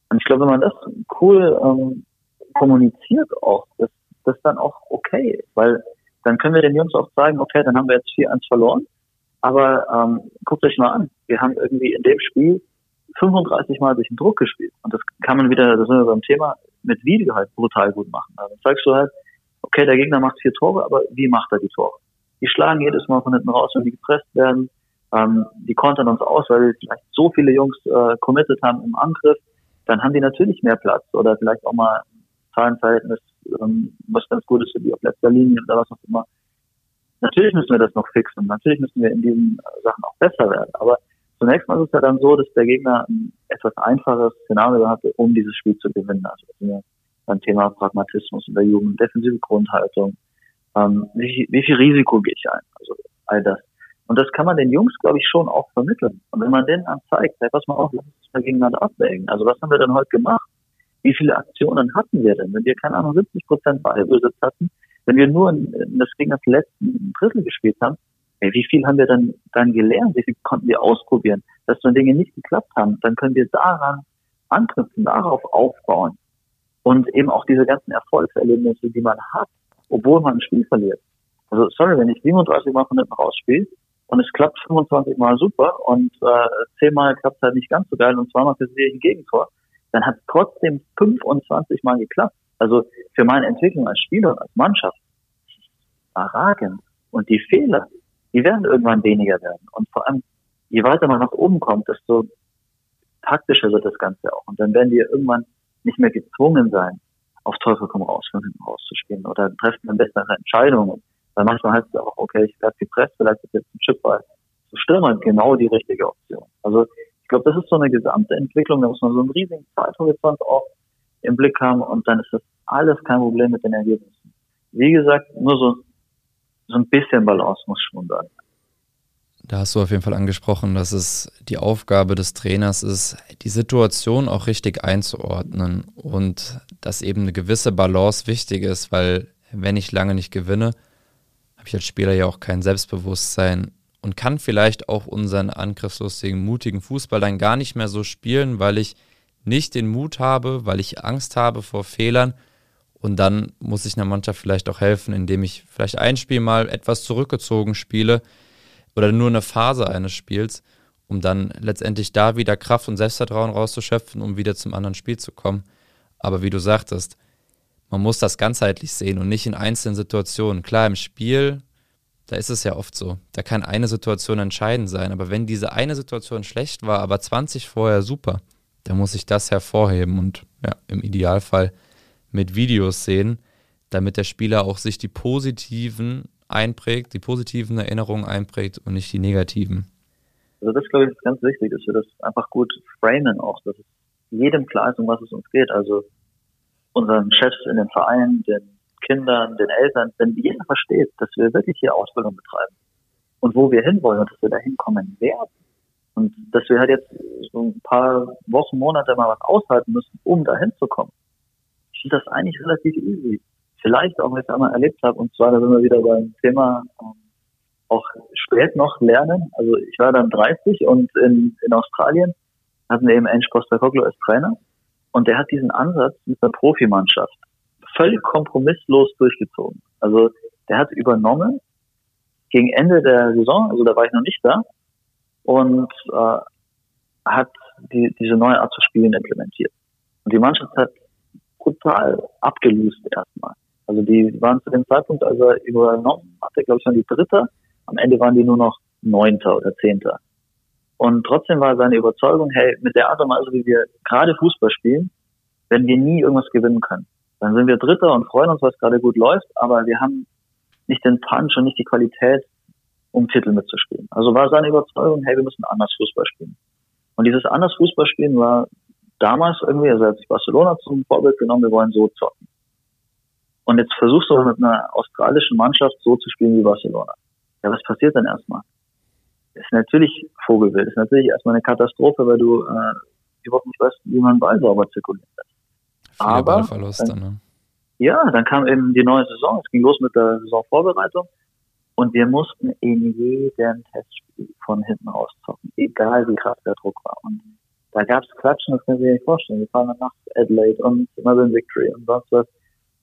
Und ich glaube, wenn man das cool ähm, kommuniziert auch, dass das dann auch okay weil dann können wir den Jungs auch sagen, okay, dann haben wir jetzt 4-1 verloren, aber ähm, guckt euch mal an, wir haben irgendwie in dem Spiel 35 Mal durch den Druck gespielt. Und das kann man wieder, das sind wir beim Thema, mit Video halt brutal gut machen. Also zeigst du halt, okay, der Gegner macht vier Tore, aber wie macht er die Tore? Die schlagen jedes Mal von hinten raus, wenn die gepresst werden. Ähm, die kontern uns aus, weil vielleicht so viele Jungs äh, committed haben im Angriff. Dann haben die natürlich mehr Platz oder vielleicht auch mal Zahlenverhältnis, ähm, was ganz gut ist für die auf letzter Linie oder was auch immer. Natürlich müssen wir das noch fixen. Natürlich müssen wir in diesen Sachen auch besser werden. Aber zunächst mal ist es ja dann so, dass der Gegner ein etwas einfaches Szenario hatte, um dieses Spiel zu gewinnen. Also beim Thema Pragmatismus in der Jugend, defensive Grundhaltung, ähm, wie, wie viel Risiko gehe ich ein, also all das. Und das kann man den Jungs, glaube ich, schon auch vermitteln. Und wenn man denen dann zeigt, hey, pass mal auf, lass uns mal gegeneinander abwägen. Also was haben wir denn heute gemacht? Wie viele Aktionen hatten wir denn? Wenn wir, keine Ahnung, 70 Prozent Ballbesitz hatten, wenn wir nur in, in das letzten Drittel gespielt haben, hey, wie viel haben wir dann, dann gelernt? Wie viel konnten wir ausprobieren? Dass wenn Dinge nicht geklappt haben, dann können wir daran anknüpfen, darauf aufbauen. Und eben auch diese ganzen Erfolgserlebnisse, die man hat, obwohl man ein Spiel verliert. Also sorry, wenn ich 37 Mal von hinten rausspiele und es klappt 25 Mal super und äh, 10 Mal klappt es halt nicht ganz so geil und zweimal kassiere ich ein Gegentor, dann hat es trotzdem 25 Mal geklappt. Also für meine Entwicklung als Spieler und als Mannschaft überragend. Und die Fehler, die werden irgendwann weniger werden. Und vor allem, je weiter man nach oben kommt, desto taktischer wird das Ganze auch. Und dann werden wir irgendwann nicht mehr gezwungen sein, auf Teufel komm raus, von hinten rauszuspielen oder treffen dann bessere Entscheidungen. Weil manchmal heißt es auch, okay, ich werde gepresst, vielleicht ist jetzt ein Chipball. So Stürmer genau die richtige Option. Also ich glaube, das ist so eine gesamte Entwicklung, da muss man so einen riesigen Zeithorizont auch im Blick haben und dann ist das alles kein Problem mit den Ergebnissen. Wie gesagt, nur so, so ein bisschen Balance muss schon sein. Da hast du auf jeden Fall angesprochen, dass es die Aufgabe des Trainers ist, die Situation auch richtig einzuordnen und dass eben eine gewisse Balance wichtig ist, weil wenn ich lange nicht gewinne, habe ich als Spieler ja auch kein Selbstbewusstsein und kann vielleicht auch unseren angriffslustigen, mutigen Fußball dann gar nicht mehr so spielen, weil ich nicht den Mut habe, weil ich Angst habe vor Fehlern. Und dann muss ich einer Mannschaft vielleicht auch helfen, indem ich vielleicht ein Spiel mal etwas zurückgezogen spiele, oder nur eine Phase eines Spiels, um dann letztendlich da wieder Kraft und Selbstvertrauen rauszuschöpfen, um wieder zum anderen Spiel zu kommen. Aber wie du sagtest, man muss das ganzheitlich sehen und nicht in einzelnen Situationen. Klar, im Spiel, da ist es ja oft so, da kann eine Situation entscheidend sein, aber wenn diese eine Situation schlecht war, aber 20 vorher super, dann muss ich das hervorheben und ja, im Idealfall mit Videos sehen, damit der Spieler auch sich die positiven einprägt, die positiven Erinnerungen einprägt und nicht die negativen. Also das glaube ich ist ganz wichtig, dass wir das einfach gut framen auch, dass es jedem klar ist, um was es uns geht. Also unseren Chefs in den Vereinen, den Kindern, den Eltern, wenn jeder versteht, dass wir wirklich hier Ausbildung betreiben und wo wir hinwollen und dass wir da hinkommen werden. Und dass wir halt jetzt so ein paar Wochen, Monate mal was aushalten müssen, um da hinzukommen. Ich finde das eigentlich relativ easy vielleicht auch jetzt einmal erlebt habe. Und zwar, da sind wir wieder beim Thema ähm, auch spät noch lernen. Also ich war dann 30 und in, in Australien hatten wir eben Ange Postecoglou als Trainer. Und der hat diesen Ansatz mit der Profimannschaft völlig kompromisslos durchgezogen. Also der hat übernommen gegen Ende der Saison, also da war ich noch nicht da, und äh, hat die, diese neue Art zu spielen implementiert. Und die Mannschaft hat brutal abgelöst erstmal. Also die waren zu dem Zeitpunkt, als er übernommen hatte, glaube ich, schon die Dritte. Am Ende waren die nur noch Neunter oder Zehnter. Und trotzdem war seine Überzeugung, hey, mit der Art und Weise, wie wir gerade Fußball spielen, werden wir nie irgendwas gewinnen können. Dann sind wir Dritter und freuen uns, was gerade gut läuft, aber wir haben nicht den Punch und nicht die Qualität, um Titel mitzuspielen. Also war seine Überzeugung, hey, wir müssen anders Fußball spielen. Und dieses anders Fußball spielen war damals irgendwie, also hat sich Barcelona zum Vorbild genommen, wir wollen so zocken. Und jetzt versuchst du mit einer australischen Mannschaft so zu spielen wie Barcelona. Ja, was passiert dann erstmal? Ist natürlich Vogelwild, ist natürlich erstmal eine Katastrophe, weil du äh, überhaupt nicht weißt, wie man Ball sauber zirkuliert. Viele Aber Ballverluste, ne? Ja, dann kam eben die neue Saison, es ging los mit der Saisonvorbereitung Und wir mussten in jedem Testspiel von hinten raus zocken, egal wie krass der Druck war. Und da gab es Klatschen, das können Sie sich nicht vorstellen. Wir fahren dann nach Adelaide und Melbourne Victory und sonst was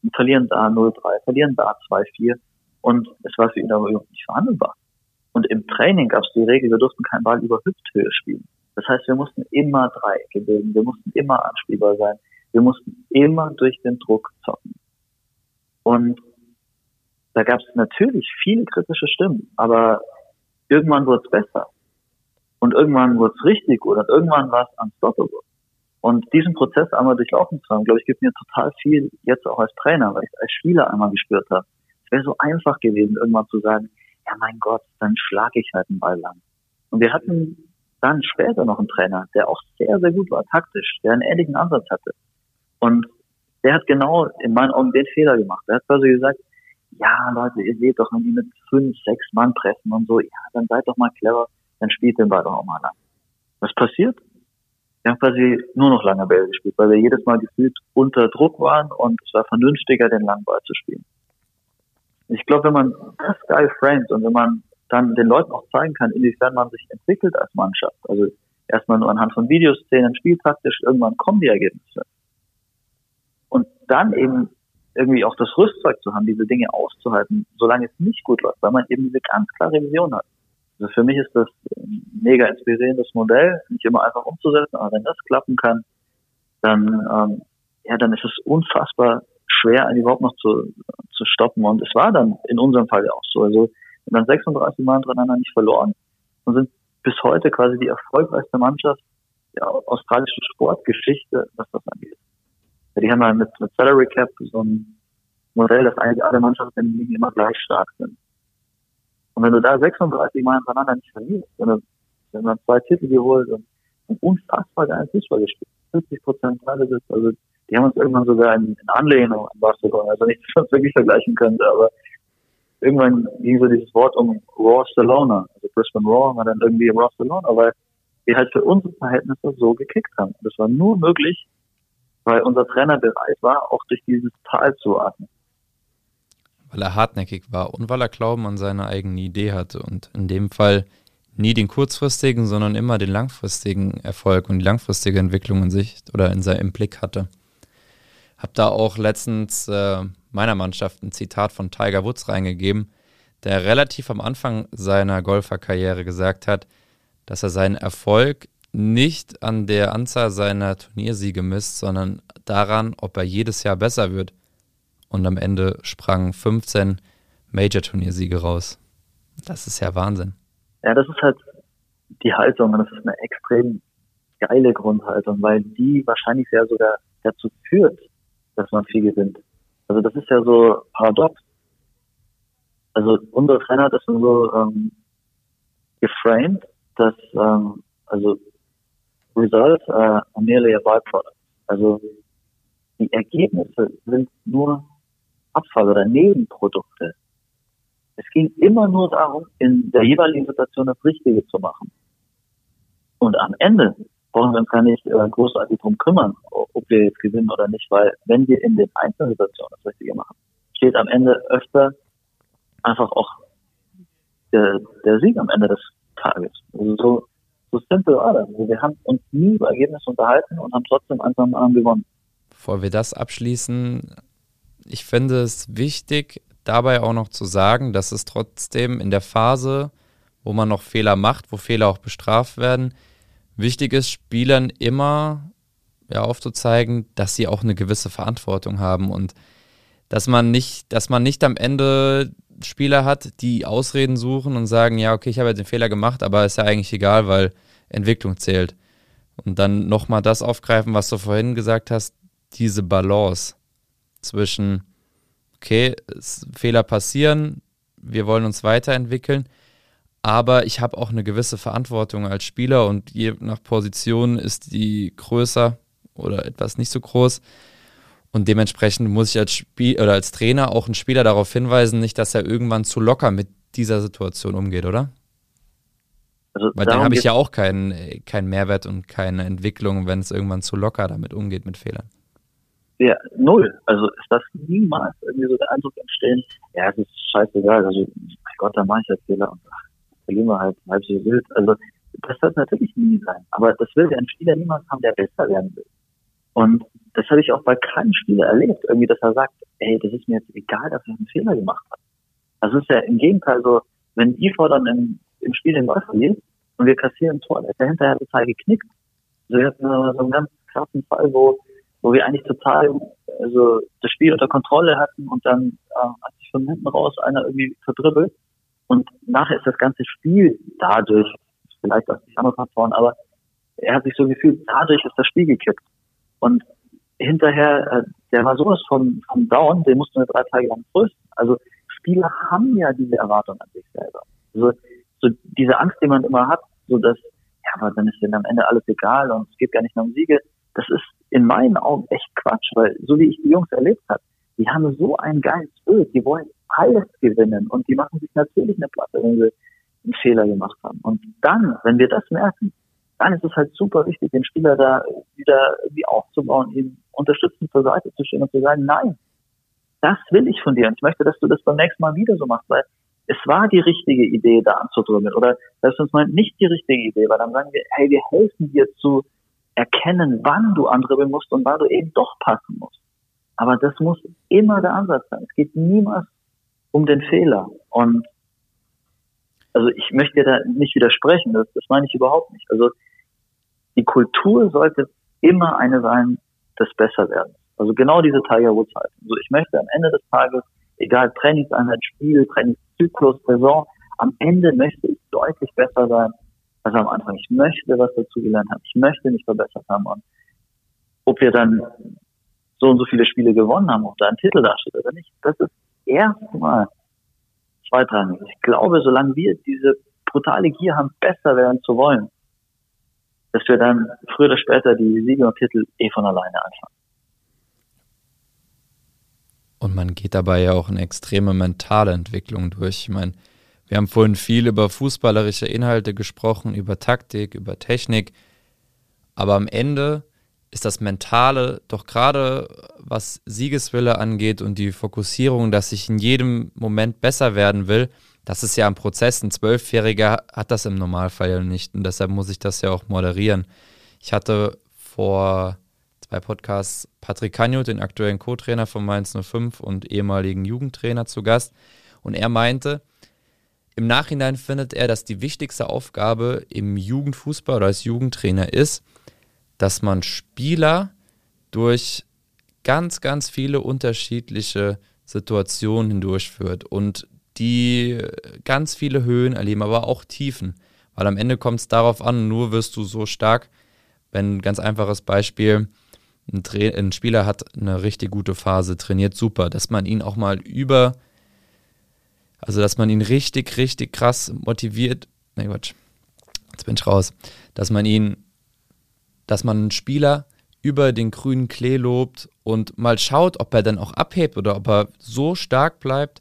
und verlieren da 0-3, verlieren da 2-4 und es war für ihn aber überhaupt nicht verhandelbar. Und im Training gab es die Regel, wir durften keinen Ball über Hüfthöhe spielen. Das heißt, wir mussten immer Dreiecke bilden, wir mussten immer anspielbar sein, wir mussten immer durch den Druck zocken. Und da gab es natürlich viele kritische Stimmen, aber irgendwann wurde es besser. Und irgendwann wurde es richtig und irgendwann war es unstoppable. Und diesen Prozess einmal durchlaufen zu haben, glaube ich, gibt mir total viel jetzt auch als Trainer, weil ich als Spieler einmal gespürt habe. Es wäre so einfach gewesen, irgendwann zu sagen, ja mein Gott, dann schlage ich halt einen Ball lang. Und wir hatten dann später noch einen Trainer, der auch sehr, sehr gut war, taktisch, der einen ähnlichen Ansatz hatte. Und der hat genau in meinen Augen den Fehler gemacht. Er hat quasi gesagt, ja Leute, ihr seht doch, wenn die mit fünf, sechs Mann pressen und so, ja, dann seid doch mal clever, dann spielt den Ball doch auch mal lang. Was passiert? Wir haben quasi nur noch lange Bälle gespielt, weil wir jedes Mal gefühlt unter Druck waren und es war vernünftiger, den langen Ball zu spielen. Ich glaube, wenn man das geil framet und wenn man dann den Leuten auch zeigen kann, inwiefern man sich entwickelt als Mannschaft, also erstmal nur anhand von Videoszenen, spieltaktisch, irgendwann kommen die Ergebnisse. Und dann eben irgendwie auch das Rüstzeug zu haben, diese Dinge auszuhalten, solange es nicht gut läuft, weil man eben diese ganz klare Vision hat. Also für mich ist das ein mega inspirierendes Modell, nicht immer einfach umzusetzen, aber wenn das klappen kann, dann, ähm, ja, dann ist es unfassbar schwer, einen überhaupt noch zu, zu stoppen. Und es war dann in unserem Fall ja auch so. Also wir haben dann 36 Mal hintereinander nicht verloren und sind bis heute quasi die erfolgreichste Mannschaft der australischen Sportgeschichte, was das angeht. Ja, die haben ja mit, mit Salary Cap so ein Modell, dass eigentlich alle Mannschaften in Ligen immer gleich stark sind. Und wenn du da 36 Mal hintereinander nicht verlierst, wenn du, wenn man zwei Titel geholt und, und unfassbar geilen Fußball gespielt, 50 Prozent Ballbesitz, also die haben uns irgendwann sogar in, in Anlehnung an Barcelona, also nicht, dass man es wirklich vergleichen könnte, aber irgendwann ging so dieses Wort um Barcelona, also Brisbane Raw war dann irgendwie Barcelona, weil wir halt für unsere Verhältnisse so gekickt haben. Das war nur möglich, weil unser Trainer bereit war, auch durch dieses Tal zu atmen. Weil er hartnäckig war und weil er Glauben an seine eigene Idee hatte und in dem Fall nie den kurzfristigen, sondern immer den langfristigen Erfolg und die langfristige Entwicklung in sich oder in seinem Blick hatte. Hab da auch letztens äh, meiner Mannschaft ein Zitat von Tiger Woods reingegeben, der relativ am Anfang seiner Golferkarriere gesagt hat, dass er seinen Erfolg nicht an der Anzahl seiner Turniersiege misst, sondern daran, ob er jedes Jahr besser wird. Und am Ende sprangen 15 Major-Turniersiege raus. Das ist ja Wahnsinn. Ja, das ist halt die Haltung und das ist eine extrem geile Grundhaltung, weil die wahrscheinlich ja sogar dazu führt, dass man viel gewinnt. Also das ist ja so paradox. Also unser Trainer hat das so ähm, geframed, dass ähm, also results are merely a byproduct. Also die Ergebnisse sind nur Abfall oder Nebenprodukte. Es ging immer nur darum, in der jeweiligen Situation das Richtige zu machen. Und am Ende brauchen wir uns gar nicht äh, großartig drum kümmern, ob wir jetzt gewinnen oder nicht, weil wenn wir in den einzelnen Situationen das Richtige machen, steht am Ende öfter einfach auch der, der Sieg am Ende des Tages. Also so, so simpel war das. Also wir haben uns nie über Ergebnisse unterhalten und haben trotzdem einfach am gewonnen. Bevor wir das abschließen, ich finde es wichtig, dabei auch noch zu sagen, dass es trotzdem in der Phase, wo man noch Fehler macht, wo Fehler auch bestraft werden, wichtig ist, Spielern immer ja, aufzuzeigen, dass sie auch eine gewisse Verantwortung haben und dass man nicht, dass man nicht am Ende Spieler hat, die Ausreden suchen und sagen, ja, okay, ich habe jetzt den Fehler gemacht, aber ist ja eigentlich egal, weil Entwicklung zählt. Und dann nochmal das aufgreifen, was du vorhin gesagt hast, diese Balance zwischen, okay, Fehler passieren, wir wollen uns weiterentwickeln, aber ich habe auch eine gewisse Verantwortung als Spieler und je nach Position ist die größer oder etwas nicht so groß. Und dementsprechend muss ich als Spiel oder als Trainer auch einen Spieler darauf hinweisen, nicht, dass er irgendwann zu locker mit dieser Situation umgeht, oder? Also Weil dann habe ich ja auch keinen, keinen Mehrwert und keine Entwicklung, wenn es irgendwann zu locker damit umgeht mit Fehlern. Ja, null. Also ist das niemals irgendwie so der Eindruck entstehen, ja, es ist scheißegal, also mein Gott, da mache ich halt Fehler und ach, verlieren wir halt halb so wild. Also das wird natürlich nie sein. Aber das will ein Spieler niemals haben, der besser werden will. Und das habe ich auch bei keinem Spieler erlebt, irgendwie, dass er sagt, ey, das ist mir jetzt egal, dass er einen Fehler gemacht hat. Das ist ja im Gegenteil so, wenn die dann im, im Spiel den Ball verliert und wir kassieren ein Tor, der hinterher total geknickt. Also wir hatten so einen ganz krassen Fall, wo, wo wir eigentlich total also das Spiel unter Kontrolle hatten und dann äh, hat sich von hinten raus einer irgendwie verdribbelt und nachher ist das ganze Spiel dadurch, vielleicht auch nicht andere Faktoren, aber er hat sich so gefühlt, dadurch ist das Spiel gekippt. Und hinterher, äh, der war sowas von, von down, den mussten wir drei Tage lang trösten. Also Spieler haben ja diese Erwartung an sich selber. Also, so diese Angst, die man immer hat, so dass, ja, aber dann ist denen am Ende alles egal und es geht gar nicht mehr um Siege. Das ist in meinen Augen echt Quatsch, weil so wie ich die Jungs erlebt habe, die haben so ein geiles Bild, die wollen alles gewinnen und die machen sich natürlich eine Platte, wenn sie einen Fehler gemacht haben. Und dann, wenn wir das merken, dann ist es halt super wichtig, den Spieler da wieder irgendwie aufzubauen, ihm unterstützend zur Seite zu stehen und zu sagen, nein, das will ich von dir und ich möchte, dass du das beim nächsten Mal wieder so machst, weil es war die richtige Idee, da anzudrücken oder das ist uns mal nicht die richtige Idee, weil dann sagen wir, hey, wir helfen dir zu erkennen, wann du andribbeln musst und wann du eben doch passen musst. Aber das muss immer der Ansatz sein. Es geht niemals um den Fehler. Und also ich möchte da nicht widersprechen, das, das meine ich überhaupt nicht. Also die Kultur sollte immer eine sein, des Besserwerdens. Also genau diese Tiger Woods halten. Also ich möchte am Ende des Tages, egal Trainingseinheit, Spiel, Trainingszyklus, Saison, am Ende möchte ich deutlich besser sein als am Anfang. Ich möchte was dazugelernt haben. Ich möchte mich verbessert haben. Und ob wir dann so und so viele Spiele gewonnen haben, ob da ein Titel dasteht oder nicht, das ist erstmal zweitrangig. Ich glaube, solange wir diese brutale Gier haben, besser werden zu wollen, dass wir dann früher oder später die Siege und Titel eh von alleine anfangen. Und man geht dabei ja auch eine extreme mentale Entwicklung durch. Ich meine, wir haben vorhin viel über fußballerische Inhalte gesprochen, über Taktik, über Technik. Aber am Ende ist das Mentale doch gerade, was Siegeswille angeht und die Fokussierung, dass ich in jedem Moment besser werden will, das ist ja ein Prozess. Ein Zwölfjähriger hat das im Normalfall nicht und deshalb muss ich das ja auch moderieren. Ich hatte vor zwei Podcasts Patrick Canio, den aktuellen Co-Trainer von Mainz 05 und ehemaligen Jugendtrainer zu Gast und er meinte, im Nachhinein findet er, dass die wichtigste Aufgabe im Jugendfußball oder als Jugendtrainer ist, dass man Spieler durch ganz, ganz viele unterschiedliche Situationen hindurchführt und die ganz viele Höhen erleben, aber auch Tiefen. Weil am Ende kommt es darauf an, nur wirst du so stark, wenn ganz einfaches Beispiel, ein, ein, Spieler hat eine richtig gute Phase, trainiert super, dass man ihn auch mal über, also dass man ihn richtig, richtig krass motiviert, ne Quatsch, jetzt bin ich raus, dass man ihn dass man einen Spieler über den grünen Klee lobt und mal schaut, ob er dann auch abhebt oder ob er so stark bleibt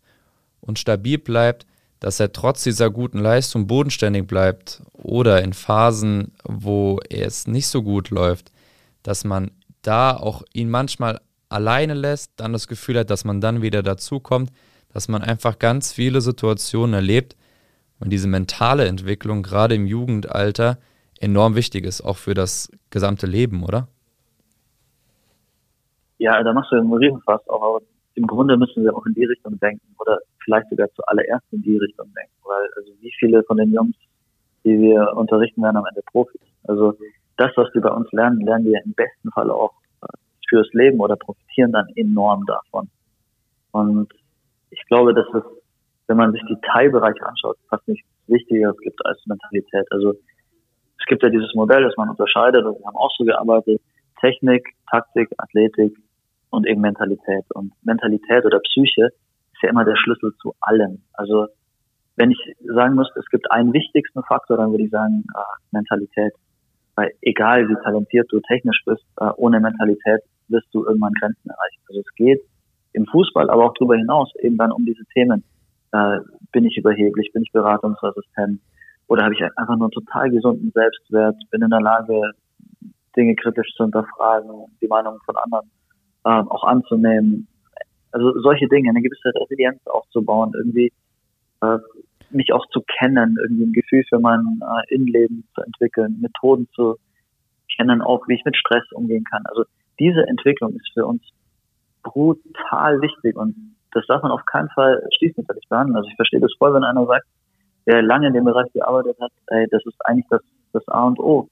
und stabil bleibt, dass er trotz dieser guten Leistung bodenständig bleibt oder in Phasen, wo es nicht so gut läuft, dass man da auch ihn manchmal alleine lässt, dann das Gefühl hat, dass man dann wieder dazukommt, dass man einfach ganz viele Situationen erlebt und diese mentale Entwicklung gerade im Jugendalter enorm wichtig ist, auch für das gesamte Leben, oder? Ja, da machst du einen Riesenfass auch, aber im Grunde müssen wir auch in die Richtung denken oder vielleicht sogar zuallererst in die Richtung denken, weil also wie viele von den Jungs, die wir unterrichten, werden am Ende Profis. Also das, was die bei uns lernen, lernen wir im besten Fall auch äh, fürs Leben oder profitieren dann enorm davon. Und ich glaube, dass es, wenn man sich die Teilbereiche anschaut, fast nichts Wichtigeres gibt als Mentalität. Also es gibt ja dieses Modell, das man unterscheidet, und wir haben auch so gearbeitet, Technik, Taktik, Athletik und eben Mentalität. Und Mentalität oder Psyche ist ja immer der Schlüssel zu allem. Also wenn ich sagen müsste, es gibt einen wichtigsten Faktor, dann würde ich sagen äh, Mentalität. Weil egal wie talentiert du technisch bist, äh, ohne Mentalität wirst du irgendwann Grenzen erreichen. Also es geht im Fußball, aber auch darüber hinaus eben dann um diese Themen. Äh, bin ich überheblich, bin ich beratungsresistent, oder habe ich einfach nur einen total gesunden Selbstwert, bin in der Lage, Dinge kritisch zu hinterfragen, die Meinung von anderen ähm, auch anzunehmen. Also solche Dinge, eine gewisse Resilienz aufzubauen, irgendwie äh, mich auch zu kennen, irgendwie ein Gefühl für mein äh, Innenleben zu entwickeln, Methoden zu kennen, auch wie ich mit Stress umgehen kann. Also diese Entwicklung ist für uns brutal wichtig und das darf man auf keinen Fall schließlich behandeln. Also ich verstehe das voll, wenn einer sagt, der lange in dem Bereich gearbeitet hat, ey, das ist eigentlich das, das A und O.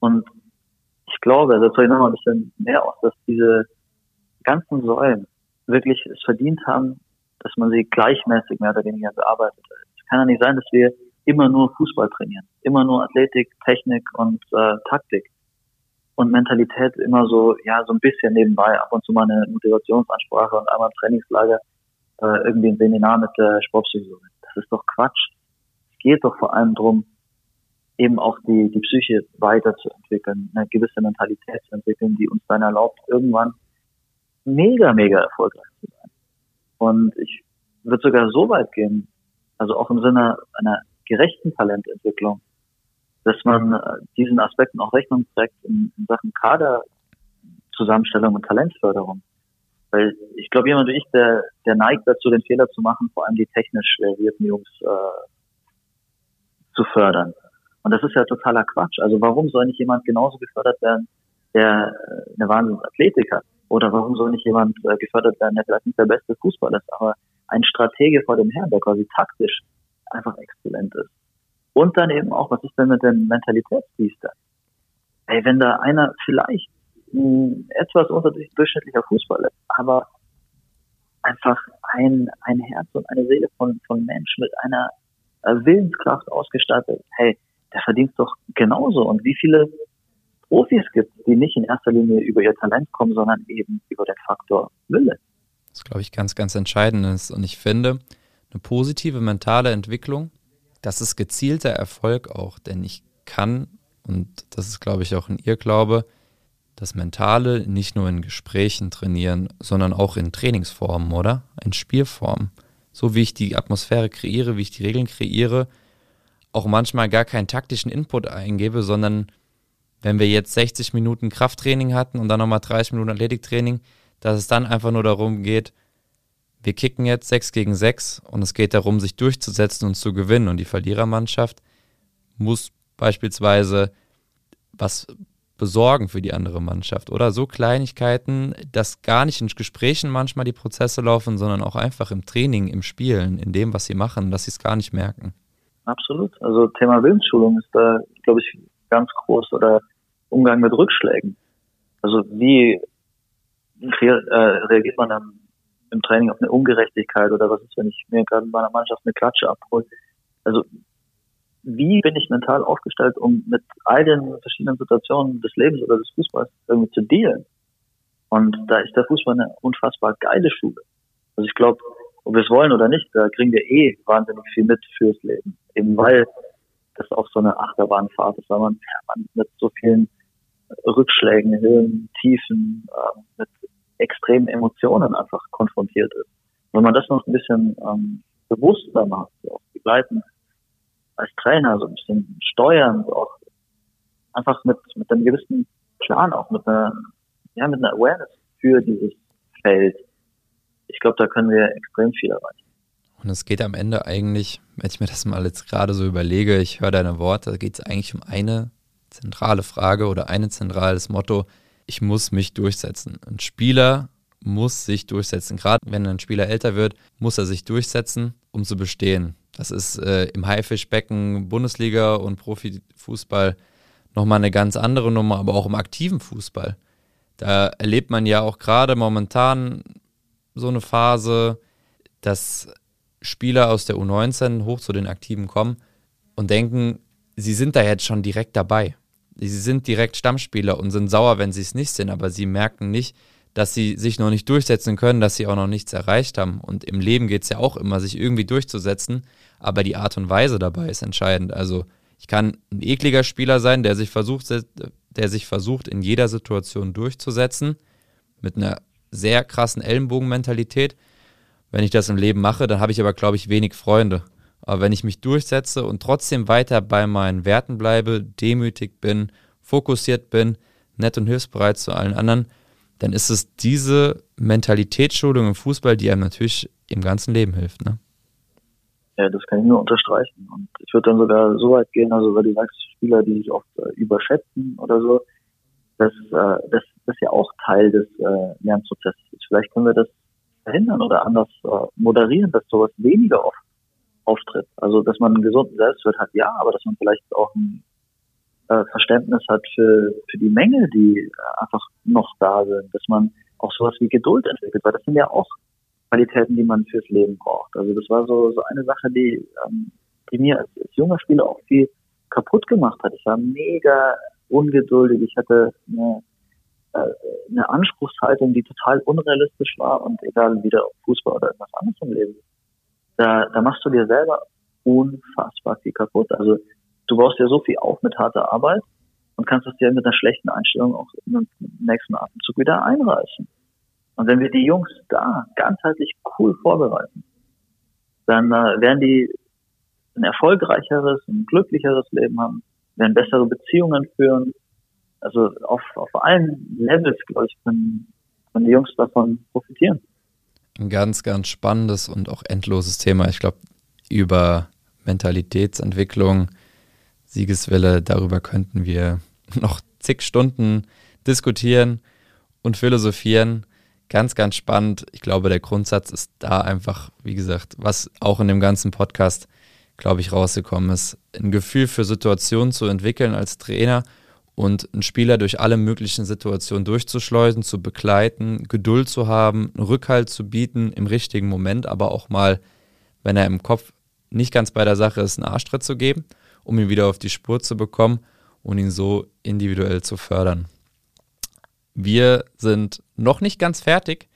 Und ich glaube, das soll ich nochmal ein bisschen mehr aus, dass diese ganzen Säulen wirklich es verdient haben, dass man sie gleichmäßig mehr oder weniger bearbeitet. Es kann ja nicht sein, dass wir immer nur Fußball trainieren, immer nur Athletik, Technik und äh, Taktik und Mentalität immer so, ja, so ein bisschen nebenbei, ab und zu mal eine Motivationsansprache und einmal ein Trainingslager, äh, irgendwie ein Seminar mit der Sportpsychologie. Das ist doch Quatsch. Es geht doch vor allem darum, eben auch die, die Psyche weiterzuentwickeln, eine gewisse Mentalität zu entwickeln, die uns dann erlaubt, irgendwann mega, mega erfolgreich zu sein. Und ich würde sogar so weit gehen, also auch im Sinne einer gerechten Talententwicklung, dass man äh, diesen Aspekten auch Rechnung trägt in, in Sachen Kaderzusammenstellung und Talentförderung. Weil ich glaube, jemand wie ich, der, der neigt dazu, den Fehler zu machen, vor allem die technisch versierten Jungs äh, zu fördern. Und das ist ja totaler Quatsch. Also warum soll nicht jemand genauso gefördert werden, der äh, eine Wahnsinnsathletik hat? Oder warum soll nicht jemand äh, gefördert werden, der vielleicht nicht der beste Fußballer ist, aber ein Stratege vor dem Herrn, der quasi taktisch einfach exzellent ist? Und dann eben auch, was ist denn mit dem Mentalitätsbiester? Ey, wenn da einer vielleicht ein etwas unterdurchschnittlicher Fußballer ist, aber einfach ein, ein Herz und eine Seele von, von Mensch mit einer äh, Willenskraft ausgestattet, hey, der verdient doch genauso. Und wie viele Profis gibt, die nicht in erster Linie über ihr Talent kommen, sondern eben über den Faktor Wille. Das ist, glaube ich, ganz, ganz entscheidend ist. Und ich finde, eine positive mentale Entwicklung das ist gezielter Erfolg auch, denn ich kann, und das ist, glaube ich, auch in ihr Glaube, das Mentale nicht nur in Gesprächen trainieren, sondern auch in Trainingsformen, oder? In Spielformen. So wie ich die Atmosphäre kreiere, wie ich die Regeln kreiere, auch manchmal gar keinen taktischen Input eingebe, sondern wenn wir jetzt 60 Minuten Krafttraining hatten und dann nochmal 30 Minuten Athletiktraining, dass es dann einfach nur darum geht, wir kicken jetzt 6 gegen 6 und es geht darum, sich durchzusetzen und zu gewinnen. Und die Verlierermannschaft muss beispielsweise was besorgen für die andere Mannschaft. Oder so Kleinigkeiten, dass gar nicht in Gesprächen manchmal die Prozesse laufen, sondern auch einfach im Training, im Spielen, in dem, was sie machen, dass sie es gar nicht merken. Absolut. Also Thema Willensschulung ist da, glaube ich, ganz groß oder Umgang mit Rückschlägen. Also wie äh, reagiert man dann im Training auf eine Ungerechtigkeit oder was ist, wenn ich mir gerade in meiner Mannschaft eine Klatsche abhole. Also wie bin ich mental aufgestellt, um mit all den verschiedenen Situationen des Lebens oder des Fußballs irgendwie zu dealen? Und da ist der Fußball eine unfassbar geile Schule. Also ich glaube, ob wir es wollen oder nicht, da kriegen wir eh wahnsinnig viel mit fürs Leben. Eben weil das auch so eine Achterbahnfahrt ist, weil man, man mit so vielen Rückschlägen, Höhen, Tiefen, äh, mit extremen Emotionen einfach konfrontiert ist. Wenn man das noch ein bisschen ähm, bewusster macht, so auch begleiten als Trainer, so ein bisschen steuern, so auch einfach mit, mit einem gewissen Plan, auch mit einer, ja, mit einer Awareness für dieses Feld. Ich glaube, da können wir extrem viel erreichen. Und es geht am Ende eigentlich, wenn ich mir das mal jetzt gerade so überlege, ich höre deine Worte, da geht es eigentlich um eine zentrale Frage oder ein zentrales Motto, ich muss mich durchsetzen. Ein Spieler muss sich durchsetzen. Gerade wenn ein Spieler älter wird, muss er sich durchsetzen, um zu bestehen. Das ist äh, im Haifischbecken Bundesliga und Profifußball nochmal eine ganz andere Nummer, aber auch im aktiven Fußball. Da erlebt man ja auch gerade momentan so eine Phase, dass Spieler aus der U19 hoch zu den Aktiven kommen und denken, sie sind da jetzt schon direkt dabei sie sind direkt Stammspieler und sind sauer, wenn sie es nicht sind, aber sie merken nicht, dass sie sich noch nicht durchsetzen können, dass sie auch noch nichts erreicht haben. Und im Leben geht es ja auch immer, sich irgendwie durchzusetzen, aber die Art und Weise dabei ist entscheidend. Also ich kann ein ekliger Spieler sein, der sich versucht, der sich versucht, in jeder Situation durchzusetzen, mit einer sehr krassen Ellenbogenmentalität. Wenn ich das im Leben mache, dann habe ich aber, glaube ich, wenig Freunde. Aber wenn ich mich durchsetze und trotzdem weiter bei meinen Werten bleibe, demütig bin, fokussiert bin, nett und hilfsbereit zu allen anderen, dann ist es diese Mentalitätsschulung im Fußball, die einem natürlich im ganzen Leben hilft. Ne? Ja, das kann ich nur unterstreichen. Und ich würde dann sogar so weit gehen, also weil du sagst, Spieler, die sich oft äh, überschätzen oder so, dass äh, das, das ja auch Teil des äh, Lernprozesses ist. Vielleicht können wir das verhindern oder anders äh, moderieren, dass sowas weniger oft auftritt. Also dass man einen gesunden Selbstwert hat, ja, aber dass man vielleicht auch ein äh, Verständnis hat für, für die Menge, die äh, einfach noch da sind, dass man auch sowas wie Geduld entwickelt, weil das sind ja auch Qualitäten, die man fürs Leben braucht. Also das war so, so eine Sache, die, ähm, die mir als, als junger Spieler auch viel kaputt gemacht hat. Ich war mega ungeduldig, ich hatte eine, äh, eine Anspruchshaltung, die total unrealistisch war und egal wie der Fußball oder irgendwas anderes im Leben. Da, da machst du dir selber unfassbar viel kaputt. Also du baust dir so viel auf mit harter Arbeit und kannst es dir mit einer schlechten Einstellung auch im nächsten Atemzug wieder einreißen. Und wenn wir die Jungs da ganzheitlich cool vorbereiten, dann äh, werden die ein erfolgreicheres, ein glücklicheres Leben haben, werden bessere Beziehungen führen. Also auf, auf allen Levels, glaube ich, können, können die Jungs davon profitieren. Ein ganz, ganz spannendes und auch endloses Thema. Ich glaube, über Mentalitätsentwicklung, Siegeswille, darüber könnten wir noch zig Stunden diskutieren und philosophieren. Ganz, ganz spannend. Ich glaube, der Grundsatz ist da einfach, wie gesagt, was auch in dem ganzen Podcast, glaube ich, rausgekommen ist, ein Gefühl für Situationen zu entwickeln als Trainer und einen Spieler durch alle möglichen Situationen durchzuschleusen, zu begleiten, Geduld zu haben, Rückhalt zu bieten im richtigen Moment, aber auch mal, wenn er im Kopf nicht ganz bei der Sache ist, einen Arschtritt zu geben, um ihn wieder auf die Spur zu bekommen und ihn so individuell zu fördern. Wir sind noch nicht ganz fertig,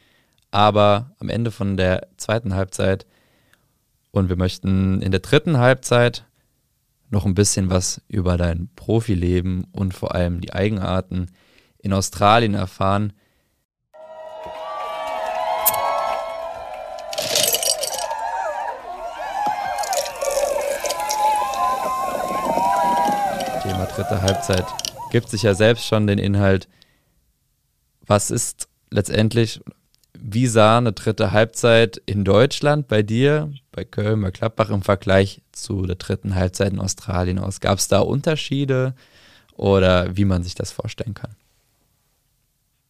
aber am Ende von der zweiten Halbzeit und wir möchten in der dritten Halbzeit noch ein bisschen was über dein Profileben und vor allem die Eigenarten in Australien erfahren. Thema dritte Halbzeit gibt sich ja selbst schon den Inhalt. Was ist letztendlich, wie sah eine dritte Halbzeit in Deutschland bei dir, bei Köln, bei Klappbach im Vergleich zu der dritten Halbzeit in Australien aus? Gab es da Unterschiede oder wie man sich das vorstellen kann?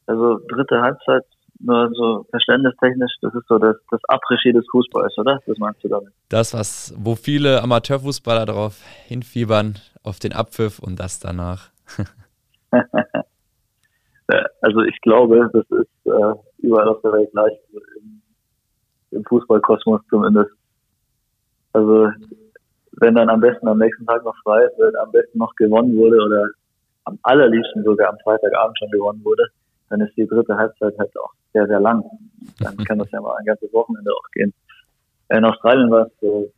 Also dritte Halbzeit, nur so verständnistechnisch, das ist so das, das Après-Ski des Fußballs, oder? Das meinst du damit? Das, was, wo viele Amateurfußballer darauf hinfiebern, auf den Abpfiff und das danach. also ich glaube, das ist äh, überall auf der Welt gleich, im, im Fußballkosmos zumindest. Also wenn dann am besten am nächsten Tag noch frei ist, wenn am besten noch gewonnen wurde oder am allerliebsten sogar am Freitagabend schon gewonnen wurde, dann ist die dritte Halbzeit halt auch sehr, sehr lang. Dann kann das ja mal ein ganzes Wochenende auch gehen. In Australien war es so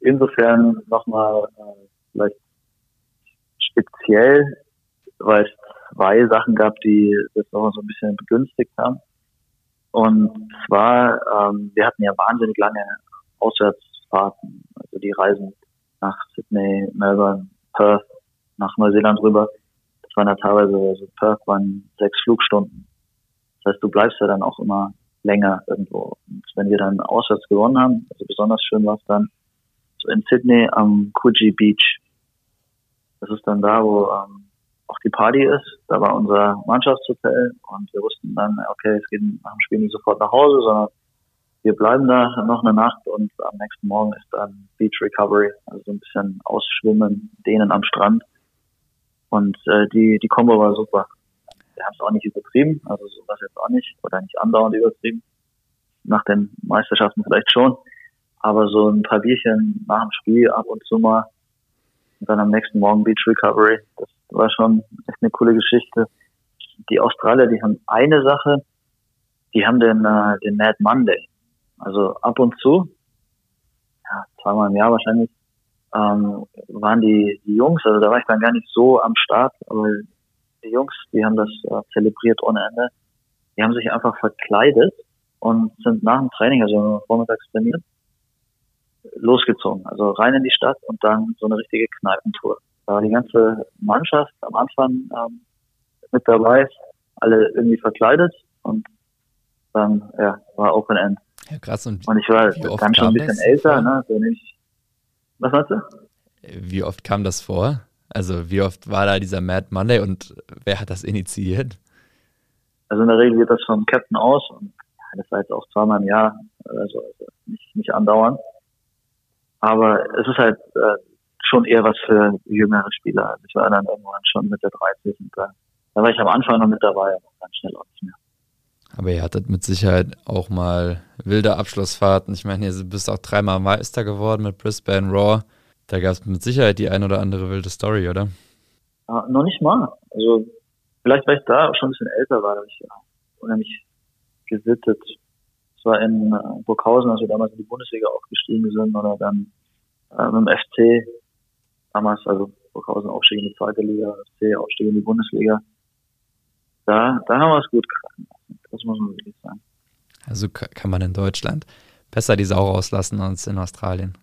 insofern nochmal äh, vielleicht speziell, weil es zwei Sachen gab, die das auch so ein bisschen begünstigt haben. Und zwar, ähm, wir hatten ja wahnsinnig lange Auswärtsfahrten, also die Reisen nach Sydney, Melbourne, Perth, nach Neuseeland rüber. Das waren ja teilweise, also Perth waren sechs Flugstunden. Das heißt, du bleibst ja dann auch immer länger irgendwo. Und wenn wir dann auswärts gewonnen haben, also besonders schön war es dann so in Sydney am Coogee Beach. Das ist dann da, wo ähm, auch die Party ist. Da war unser Mannschaftshotel und wir wussten dann, okay, es geht nach dem Spiel nicht sofort nach Hause, sondern wir bleiben da noch eine Nacht und am nächsten Morgen ist dann Beach Recovery, also so ein bisschen ausschwimmen, dehnen am Strand. Und äh, die, die Kombo war super. Wir haben es auch nicht übertrieben, also sowas jetzt auch nicht, oder nicht andauernd übertrieben. Nach den Meisterschaften vielleicht schon. Aber so ein paar Bierchen nach dem Spiel ab und zu mal und dann am nächsten Morgen Beach Recovery. Das war schon echt eine coole Geschichte. Die Australier, die haben eine Sache, die haben den, äh, den Mad Monday. Also ab und zu, ja, zweimal im Jahr wahrscheinlich, ähm, waren die, die Jungs, also da war ich dann gar nicht so am Start, aber die Jungs, die haben das äh, zelebriert ohne Ende. Die haben sich einfach verkleidet und sind nach dem Training, also vormittags trainiert, losgezogen. Also rein in die Stadt und dann so eine richtige Kneipentour. Da war die ganze Mannschaft am Anfang ähm, mit dabei alle irgendwie verkleidet und dann, ja, war Open End. Ja, krass. Und, und ich war dann schon ein bisschen älter, ne? So nicht, was meinst du? Wie oft kam das vor? Also wie oft war da dieser Mad Monday und wer hat das initiiert? Also in der Regel geht das vom Captain aus und das war jetzt auch zweimal im Jahr, also, also nicht, nicht andauernd. Aber es ist halt äh, schon eher was für jüngere Spieler. Ich war dann irgendwann schon mit der 30 und da, da war ich am Anfang noch mit dabei, aber ganz schnell auch nicht mehr. Aber ihr hattet mit Sicherheit auch mal wilde Abschlussfahrten. Ich meine, ihr bist auch dreimal Meister geworden mit Brisbane Raw. Da gab es mit Sicherheit die ein oder andere wilde Story, oder? Ja, noch nicht mal. Also vielleicht, weil ich da schon ein bisschen älter war, habe ich unheimlich gesittet. Es war in äh, Burghausen, als wir damals in die Bundesliga aufgestiegen sind, oder dann äh, mit FC damals, also Burghausen Aufstieg in die zweite Liga, FC Aufstieg in die Bundesliga. Da, da haben wir es gut gekriegt. Das muss man wirklich sagen. Also kann man in Deutschland besser die Sau rauslassen als in Australien.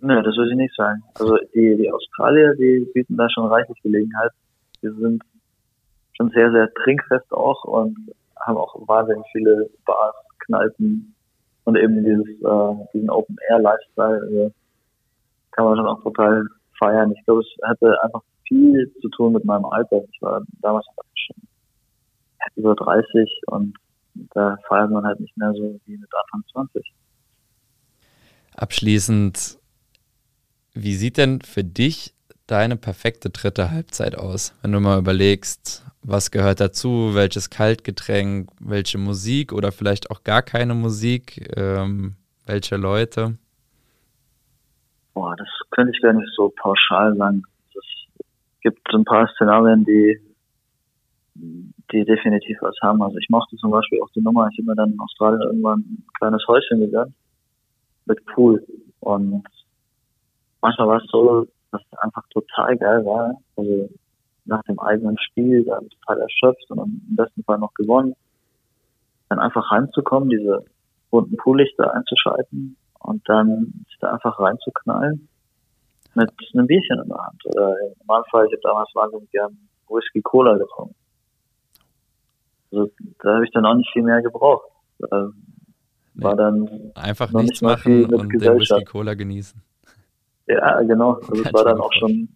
Nö, das würde ich nicht sagen. Also die, die Australier, die bieten da schon reichlich Gelegenheit. Wir sind schon sehr, sehr trinkfest auch und haben auch wahnsinnig viele Bars, Kneipen und eben dieses, äh, diesen Open-Air-Lifestyle also kann man schon auch total feiern. Ich glaube, es hatte einfach viel zu tun mit meinem Alter. Ich war damals schon über 30 und da feiert man halt nicht mehr so wie mit Anfang 20. Abschließend, wie sieht denn für dich deine perfekte dritte Halbzeit aus? Wenn du mal überlegst, was gehört dazu, welches Kaltgetränk, welche Musik oder vielleicht auch gar keine Musik, ähm, welche Leute? Boah, das könnte ich gar nicht so pauschal sagen. Es gibt so ein paar Szenarien, die die definitiv was haben. Also ich mochte zum Beispiel auch die Nummer, ich bin mir dann in Australien irgendwann ein kleines Häuschen gegangen mit Pool. Und manchmal war es so, dass es einfach total geil war. Also nach dem eigenen Spiel, dann total erschöpft und im besten Fall noch gewonnen. Dann einfach reinzukommen, diese bunten Poollichter einzuschalten und dann sich da einfach reinzuknallen mit einem Bierchen in der Hand. Oder im Normalfall, ich habe damals wahnsinnig gern Whisky Cola getrunken. Also, da habe ich dann auch nicht viel mehr gebraucht. Da war dann einfach nichts machen und den Whisky Cola genießen. Ja, genau. Also es war dann auch schon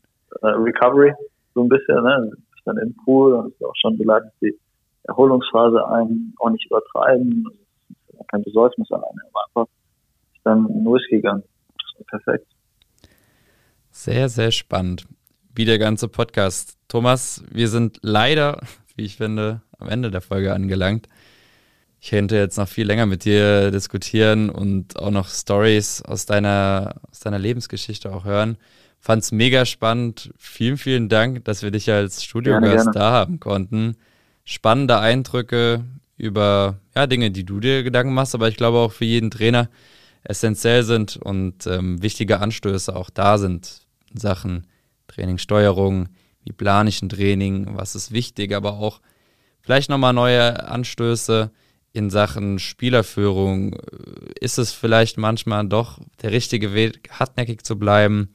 äh, Recovery, so ein bisschen, ne? Ich dann im Pool und es auch schon geleitet die Erholungsphase ein, auch nicht übertreiben, also, kein Besäufnis alleine, aber einfach dann in Whisky gegangen. Das war perfekt. Sehr, sehr spannend. Wie der ganze Podcast. Thomas, wir sind leider, wie ich finde, am Ende der Folge angelangt. Ich könnte jetzt noch viel länger mit dir diskutieren und auch noch Stories aus deiner, aus deiner Lebensgeschichte auch hören. Fand es mega spannend. Vielen, vielen Dank, dass wir dich als Studiogast da haben konnten. Spannende Eindrücke über ja, Dinge, die du dir Gedanken machst, aber ich glaube auch für jeden Trainer essentiell sind und ähm, wichtige Anstöße auch da sind in Sachen Trainingssteuerung, wie plane ich ein Training, was ist wichtig, aber auch Vielleicht nochmal neue Anstöße in Sachen Spielerführung. Ist es vielleicht manchmal doch der richtige Weg, hartnäckig zu bleiben?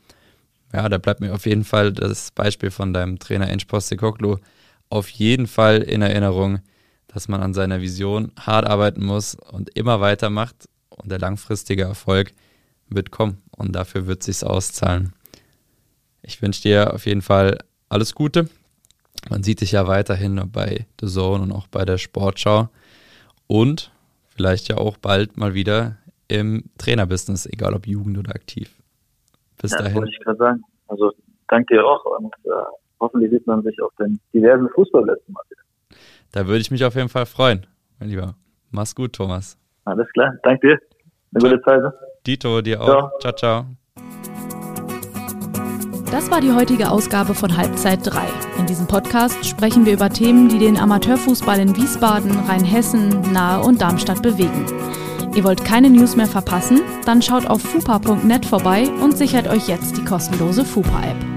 Ja, da bleibt mir auf jeden Fall das Beispiel von deinem Trainer Ench Postecoglou auf jeden Fall in Erinnerung, dass man an seiner Vision hart arbeiten muss und immer weitermacht und der langfristige Erfolg wird kommen und dafür wird sich's auszahlen. Ich wünsche dir auf jeden Fall alles Gute man sieht dich ja weiterhin bei The Zone und auch bei der Sportschau und vielleicht ja auch bald mal wieder im Trainerbusiness, egal ob Jugend oder aktiv. Bis ja, dahin. wollte ich gerade sagen. Also danke dir auch und äh, hoffentlich sieht man sich auf den diversen Fußballplätzen mal wieder. Da würde ich mich auf jeden Fall freuen, mein Lieber. Mach's gut, Thomas. Alles klar, danke dir. Eine gute Zeit. Ne? Dito, dir auch. Ciao, ciao. ciao. Das war die heutige Ausgabe von Halbzeit 3. In diesem Podcast sprechen wir über Themen, die den Amateurfußball in Wiesbaden, Rheinhessen, Nahe und Darmstadt bewegen. Ihr wollt keine News mehr verpassen? Dann schaut auf fupa.net vorbei und sichert euch jetzt die kostenlose Fupa-App.